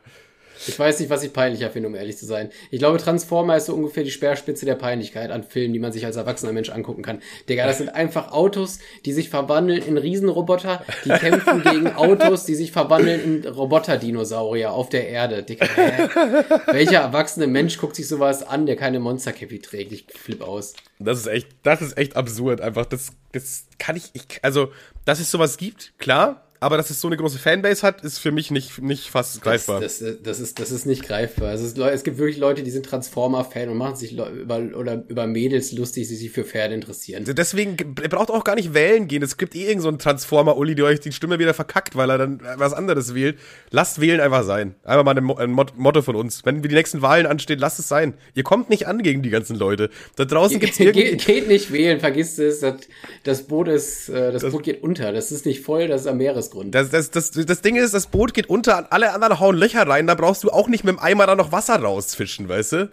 Ich weiß nicht, was ich peinlicher finde, um ehrlich zu sein. Ich glaube, Transformer ist so ungefähr die Speerspitze der Peinlichkeit an Filmen, die man sich als erwachsener Mensch angucken kann. Digga, das sind einfach Autos, die sich verwandeln in Riesenroboter, die kämpfen gegen Autos, die sich verwandeln in Roboterdinosaurier auf der Erde. Digga, hä? Welcher erwachsene Mensch guckt sich sowas an, der keine Monster-Cappy trägt? Ich flipp aus. Das ist echt, das ist echt absurd. Einfach, das, das kann ich, ich, also, dass es sowas gibt, klar. Aber dass es so eine große Fanbase hat, ist für mich nicht, nicht fast greifbar. Das, das, das, ist, das ist nicht greifbar. Also es, ist, es gibt wirklich Leute, die sind Transformer-Fan und machen sich über, oder über Mädels lustig, die sich für Pferde interessieren. Also Deswegen, braucht auch gar nicht wählen gehen. Es gibt eh irgend so einen Transformer-Uli, der euch die Stimme wieder verkackt, weil er dann was anderes wählt. Lasst wählen einfach sein. Einfach mal ein, ein Mot- Motto von uns. Wenn die nächsten Wahlen anstehen, lasst es sein. Ihr kommt nicht an gegen die ganzen Leute. Da draußen gibt's Ge irgendwie... geht nicht wählen, vergisst es. Das, das Boot ist, äh, das, Boot geht unter. Das ist nicht voll, das ist am Meeresgrund. Das, das, das, das Ding ist, das Boot geht unter, alle anderen hauen Löcher rein, da brauchst du auch nicht mit dem Eimer da noch Wasser rausfischen, weißt du?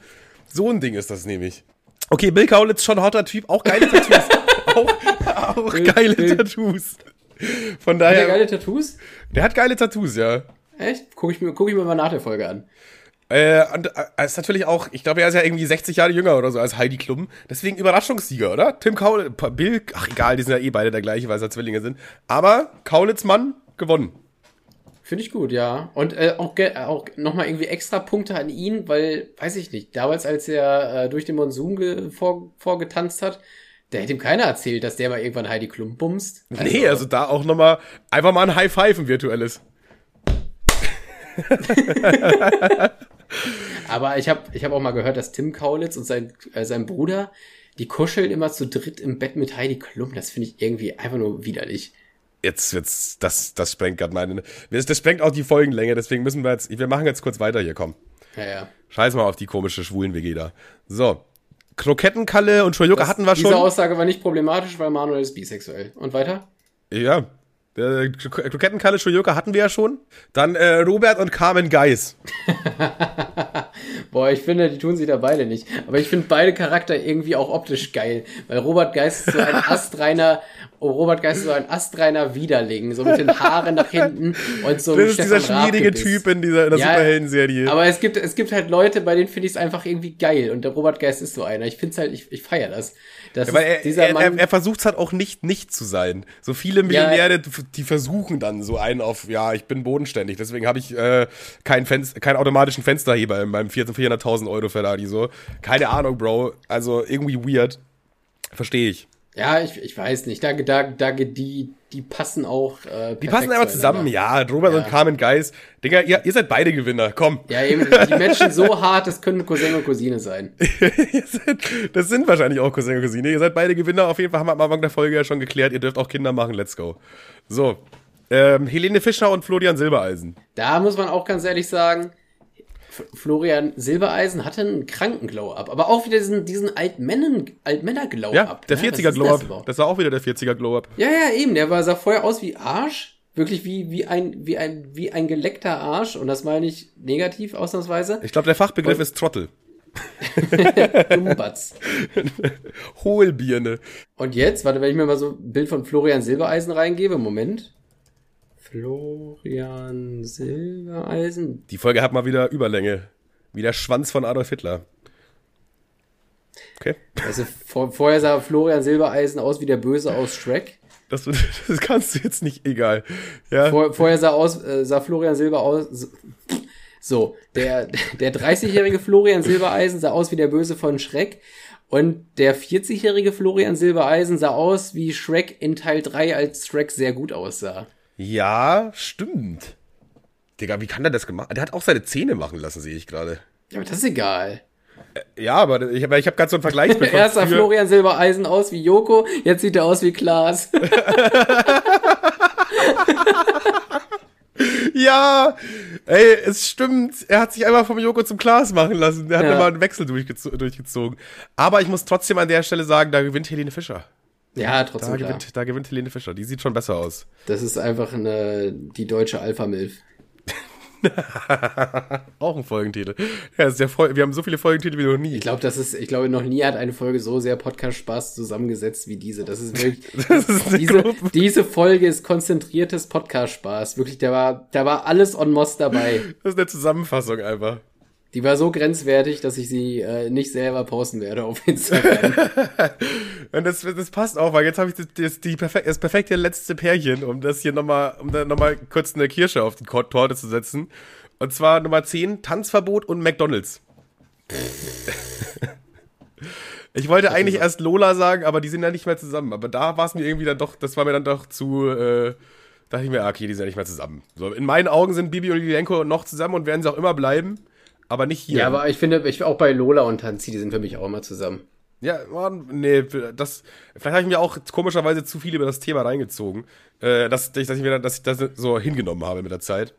So ein Ding ist das nämlich. Okay, Bill Kaulitz, schon hotter Typ, auch geile Tattoos. auch auch geile Bill- Tattoos. Von Hat der daher, geile Tattoos? der hat geile Tattoos, ja. Echt? Guck ich mir, guck ich mir mal nach der Folge an. Äh, und äh, ist natürlich auch, ich glaube, er ist ja irgendwie 60 Jahre jünger oder so als Heidi Klum. Deswegen Überraschungssieger, oder? Tim Kaulitz, Bill, ach egal, die sind ja eh beide der gleiche, weil es ja Zwillinge sind. Aber Kaulitz Mann gewonnen. Finde ich gut, ja. Und äh, auch, ge- auch nochmal irgendwie extra Punkte an ihn, weil, weiß ich nicht, damals, als er äh, durch den Monsun vor, vorgetanzt hat, der hätte ihm keiner erzählt, dass der mal irgendwann Heidi Klum bumst. nee, also da auch nochmal, einfach mal ein High Five, ein virtuelles. Aber ich habe ich hab auch mal gehört, dass Tim Kaulitz und sein, äh, sein Bruder, die kuscheln immer zu dritt im Bett mit Heidi Klum. Das finde ich irgendwie einfach nur widerlich. Jetzt, jetzt, das, das sprengt gerade meine, das, sprengt auch die Folgenlänge, deswegen müssen wir jetzt, wir machen jetzt kurz weiter hier, komm. Ja, ja. Scheiß mal auf die komische schwulen WG da. So. Krokettenkalle und Shoyoka hatten wir Diese schon. Aussage war nicht problematisch, weil Manuel ist bisexuell. Und weiter? Ja. Krokettenkalle Shoyoka hatten wir ja schon. Dann äh, Robert und Carmen Geis. Boah, ich finde, die tun sich da beide nicht. Aber ich finde beide Charakter irgendwie auch optisch geil. Weil Robert Geist ist so ein astreiner, oh, Robert Geist ist so ein astreiner Widerling. So mit den Haaren nach hinten und so Das ist dieser Stefan schmierige Gebiss. Typ in dieser in der Ja, Superhelden-Serie. Aber es gibt, es gibt halt Leute, bei denen finde ich es einfach irgendwie geil. Und der Robert Geist ist so einer. Ich finde es halt, ich, ich feiere das. Das Ja, weil er, dieser er, er, Mann, er versucht es halt auch nicht nicht zu sein. So viele Millionäre die versuchen dann so einen auf, ja, ich bin bodenständig, deswegen habe ich äh, keinen, Fenster, keinen automatischen Fensterheber in meinem 400.000 Euro Ferrari, so. Keine Ahnung, Bro. Also irgendwie weird. Verstehe ich. Ja, ich, ich weiß nicht. Da, da, da, die, die passen auch. Äh, die passen einfach zusammen, ja. Robert ja. und Carmen Geis. Digga, ihr, ihr seid beide Gewinner, komm. Ja, eben, die matchen so hart, das können Cousin und Cousine sein. das sind wahrscheinlich auch Cousin und Cousine. Ihr seid beide Gewinner. Auf jeden Fall haben wir am Anfang der Folge ja schon geklärt, ihr dürft auch Kinder machen. Let's go. So. Ähm, Helene Fischer und Florian Silbereisen. Da muss man auch ganz ehrlich sagen, Florian Silbereisen hatte einen kranken Glow-Up, aber auch wieder diesen, diesen Altmänner-Glow-Up. Ja, der 40er Glow-Up. Das, das, war auch wieder der 40er Glow-Up. Ja, ja, eben. Der war, sah vorher aus wie Arsch. Wirklich wie, wie, ein, wie, ein, wie ein geleckter Arsch. Und das meine ich negativ ausnahmsweise. Ich glaube, der Fachbegriff Und, ist Trottel. Dumbatz. Hohlbirne. Und jetzt, warte, wenn ich mir mal so ein Bild von Florian Silbereisen reingebe, Moment. Florian Silbereisen. Die Folge hat mal wieder Überlänge. Wie der Schwanz von Adolf Hitler. Okay. Also vor, vorher sah Florian Silbereisen aus wie der Böse aus Shrek. Das, das kannst du jetzt nicht, egal. Ja. Vor, vorher sah, aus, äh, sah Florian Silber aus. So, der, der 30-jährige Florian Silbereisen sah aus wie der Böse von Shrek. Und der 40-jährige Florian Silbereisen sah aus wie Shrek in Teil 3, als Shrek sehr gut aussah. Ja, stimmt. Digga, wie kann der das gemacht? Der hat auch seine Zähne machen lassen, sehe ich gerade. Ja, aber das ist egal. Äh, ja, aber ich, ich habe gerade so einen Vergleich. Erst sah Florian Silbereisen aus wie Joko, jetzt sieht er aus wie Klaas. ja, ey, es stimmt. Er hat sich einfach vom Joko zum Klaas machen lassen. Der hat ja. immer einen Wechsel durchgezo durchgezogen. Aber ich muss trotzdem an der Stelle sagen, da gewinnt Helene Fischer. Ja, trotzdem. Da gewinnt, da gewinnt Helene Fischer. Die sieht schon besser aus. Das ist einfach eine, die deutsche Alpha-Milf. auch ein Folgentitel. Ja, ja voll, wir haben so viele Folgentitel wie noch nie. Ich glaube, das ist, ich glaube, noch nie hat eine Folge so sehr Podcast-Spaß zusammengesetzt wie diese. Das ist wirklich, das ist diese, diese Folge ist konzentriertes Podcast-Spaß. Wirklich, da war, da war alles on Moss dabei. Das ist eine Zusammenfassung einfach. Die war so grenzwertig, dass ich sie äh, nicht selber posten werde auf Instagram. Und das, das passt auch, weil jetzt habe ich das, das, die perfek das perfekte letzte Pärchen, um das hier nochmal, um da nochmal kurz eine Kirsche auf die Torte zu setzen. Und zwar Nummer 10, Tanzverbot und McDonalds. ich wollte eigentlich erst Lola sagen, aber die sind ja nicht mehr zusammen. Aber da war es mir irgendwie dann doch, das war mir dann doch zu, äh, dachte ich mir, ah, okay, die sind ja nicht mehr zusammen. So, in meinen Augen sind Bibi und Lilenko noch zusammen und werden sie auch immer bleiben aber nicht hier. Ja, aber ich finde, ich auch bei Lola und Tanzi, die sind für mich auch immer zusammen. Ja, Mann, nee, das, vielleicht habe ich mir auch komischerweise zu viel über das Thema reingezogen, äh, dass, dass, ich mir, dass ich das so hingenommen habe mit der Zeit.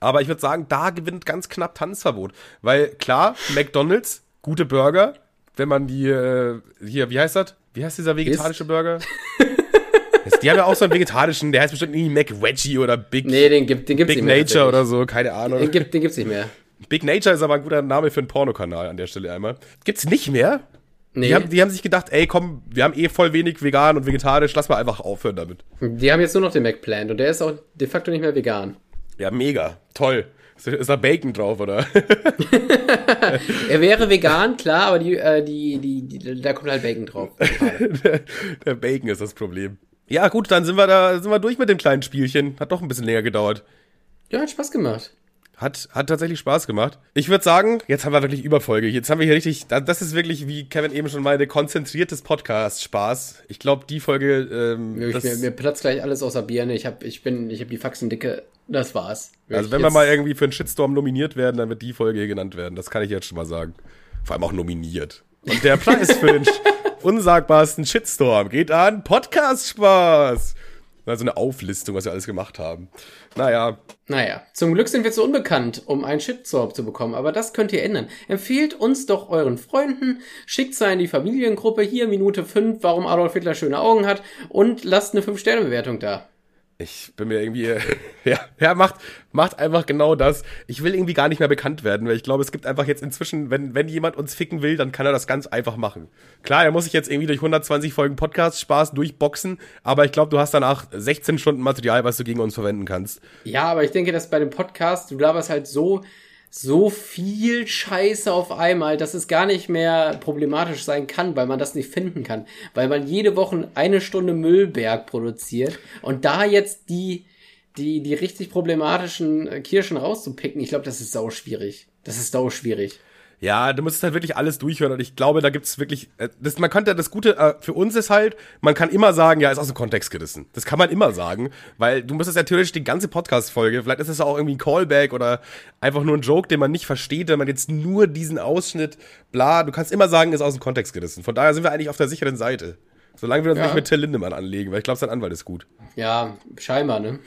Aber ich würde sagen, da gewinnt ganz knapp Tanzverbot. Weil klar, McDonalds, gute Burger, wenn man die, äh, hier, wie heißt das? Wie heißt dieser vegetarische Ist? Burger? die haben ja auch so einen vegetarischen, der heißt bestimmt irgendwie McVeggie oder Big, nee, den gibt, den gibt's Big Nature oder so, keine Ahnung. Den, gibt, den gibt's nicht mehr. Big Nature ist aber ein guter Name für einen Pornokanal an der Stelle einmal. Gibt's nicht mehr? Nee. Die haben, die haben sich gedacht, ey, komm, wir haben eh voll wenig vegan und vegetarisch, lass mal einfach aufhören damit. Die haben jetzt nur noch den McPlant und der ist auch de facto nicht mehr vegan. Ja, mega. Toll. Ist da Bacon drauf, oder? er wäre vegan, klar, aber die, äh, die, die, die, da kommt halt Bacon drauf. der, der Bacon ist das Problem. Ja, gut, dann sind wir da, sind wir durch mit dem kleinen Spielchen. Hat doch ein bisschen länger gedauert. Ja, hat Spaß gemacht. Hat, hat tatsächlich Spaß gemacht. Ich würde sagen, jetzt haben wir wirklich Überfolge. Jetzt haben wir hier richtig, das ist wirklich, wie Kevin eben schon meinte, konzentriertes Podcast-Spaß. Ich glaube, die Folge. Ähm, mir, mir, mir platzt gleich alles außer Birne. Ich habe ich bin, ich hab die Faxen dicke. Das war's. Wirklich also wenn wir mal irgendwie für einen Shitstorm nominiert werden, dann wird die Folge hier genannt werden. Das kann ich jetzt schon mal sagen. Vor allem auch nominiert. Und der Preis für den unsagbarsten Shitstorm geht an Podcast-Spaß. Also eine Auflistung, was wir alles gemacht haben. Naja. Naja, zum Glück sind wir zu unbekannt, um einen Shitstorm zu bekommen, aber das könnt ihr ändern. Empfehlt uns doch euren Freunden, schickt sie in die Familiengruppe, hier Minute 5, warum Adolf Hitler schöne Augen hat und lasst eine 5-Sterne-Bewertung da ich bin mir irgendwie, ja, ja, macht, macht einfach genau das. Ich will irgendwie gar nicht mehr bekannt werden, weil ich glaube, es gibt einfach jetzt inzwischen, wenn, wenn jemand uns ficken will, dann kann er das ganz einfach machen. Klar, er muss sich jetzt irgendwie durch 120 Folgen Podcast Spaß durchboxen, aber ich glaube, du hast danach 16 Stunden Material, was du gegen uns verwenden kannst. Ja, aber ich denke, dass bei dem Podcast, du laberst halt so so viel Scheiße auf einmal, dass es gar nicht mehr problematisch sein kann, weil man das nicht finden kann. Weil man jede Woche eine Stunde Müllberg produziert und da jetzt die, die, die richtig problematischen Kirschen rauszupicken, ich glaube, das ist sau schwierig. Das ist sau schwierig. Ja, du musst halt wirklich alles durchhören und ich glaube, da gibt's wirklich, äh, das, man könnte, das Gute äh, für uns ist halt, man kann immer sagen, ja, ist aus dem Kontext gerissen. Das kann man immer sagen, weil du müsstest ja theoretisch die ganze Podcast-Folge, vielleicht ist es auch irgendwie ein Callback oder einfach nur ein Joke, den man nicht versteht, wenn man jetzt nur diesen Ausschnitt, bla, du kannst immer sagen, ist aus dem Kontext gerissen. Von daher sind wir eigentlich auf der sicheren Seite. Solange wir uns Ja. nicht mit Till Lindemann anlegen, weil ich glaube, sein Anwalt ist gut. Ja, scheinbar, ne?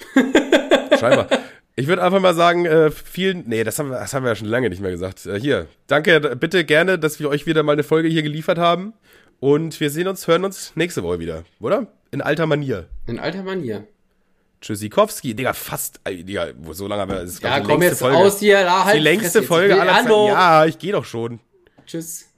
Scheinbar. Ich würde einfach mal sagen, äh, vielen, nee, das haben, wir, das haben wir ja schon lange nicht mehr gesagt. Äh, hier, danke, bitte gerne, dass wir euch wieder mal eine Folge hier geliefert haben. Und wir sehen uns, hören uns nächste Woche wieder, oder? In alter Manier. In alter Manier. Tschüssikowski, Digga, fast, ey, Digga, so lange haben wir, das ist Ja, die komm längste jetzt Folge. aus hier, da halt die längste. Folge aller Zeiten. Ja, ich gehe doch schon. Tschüss.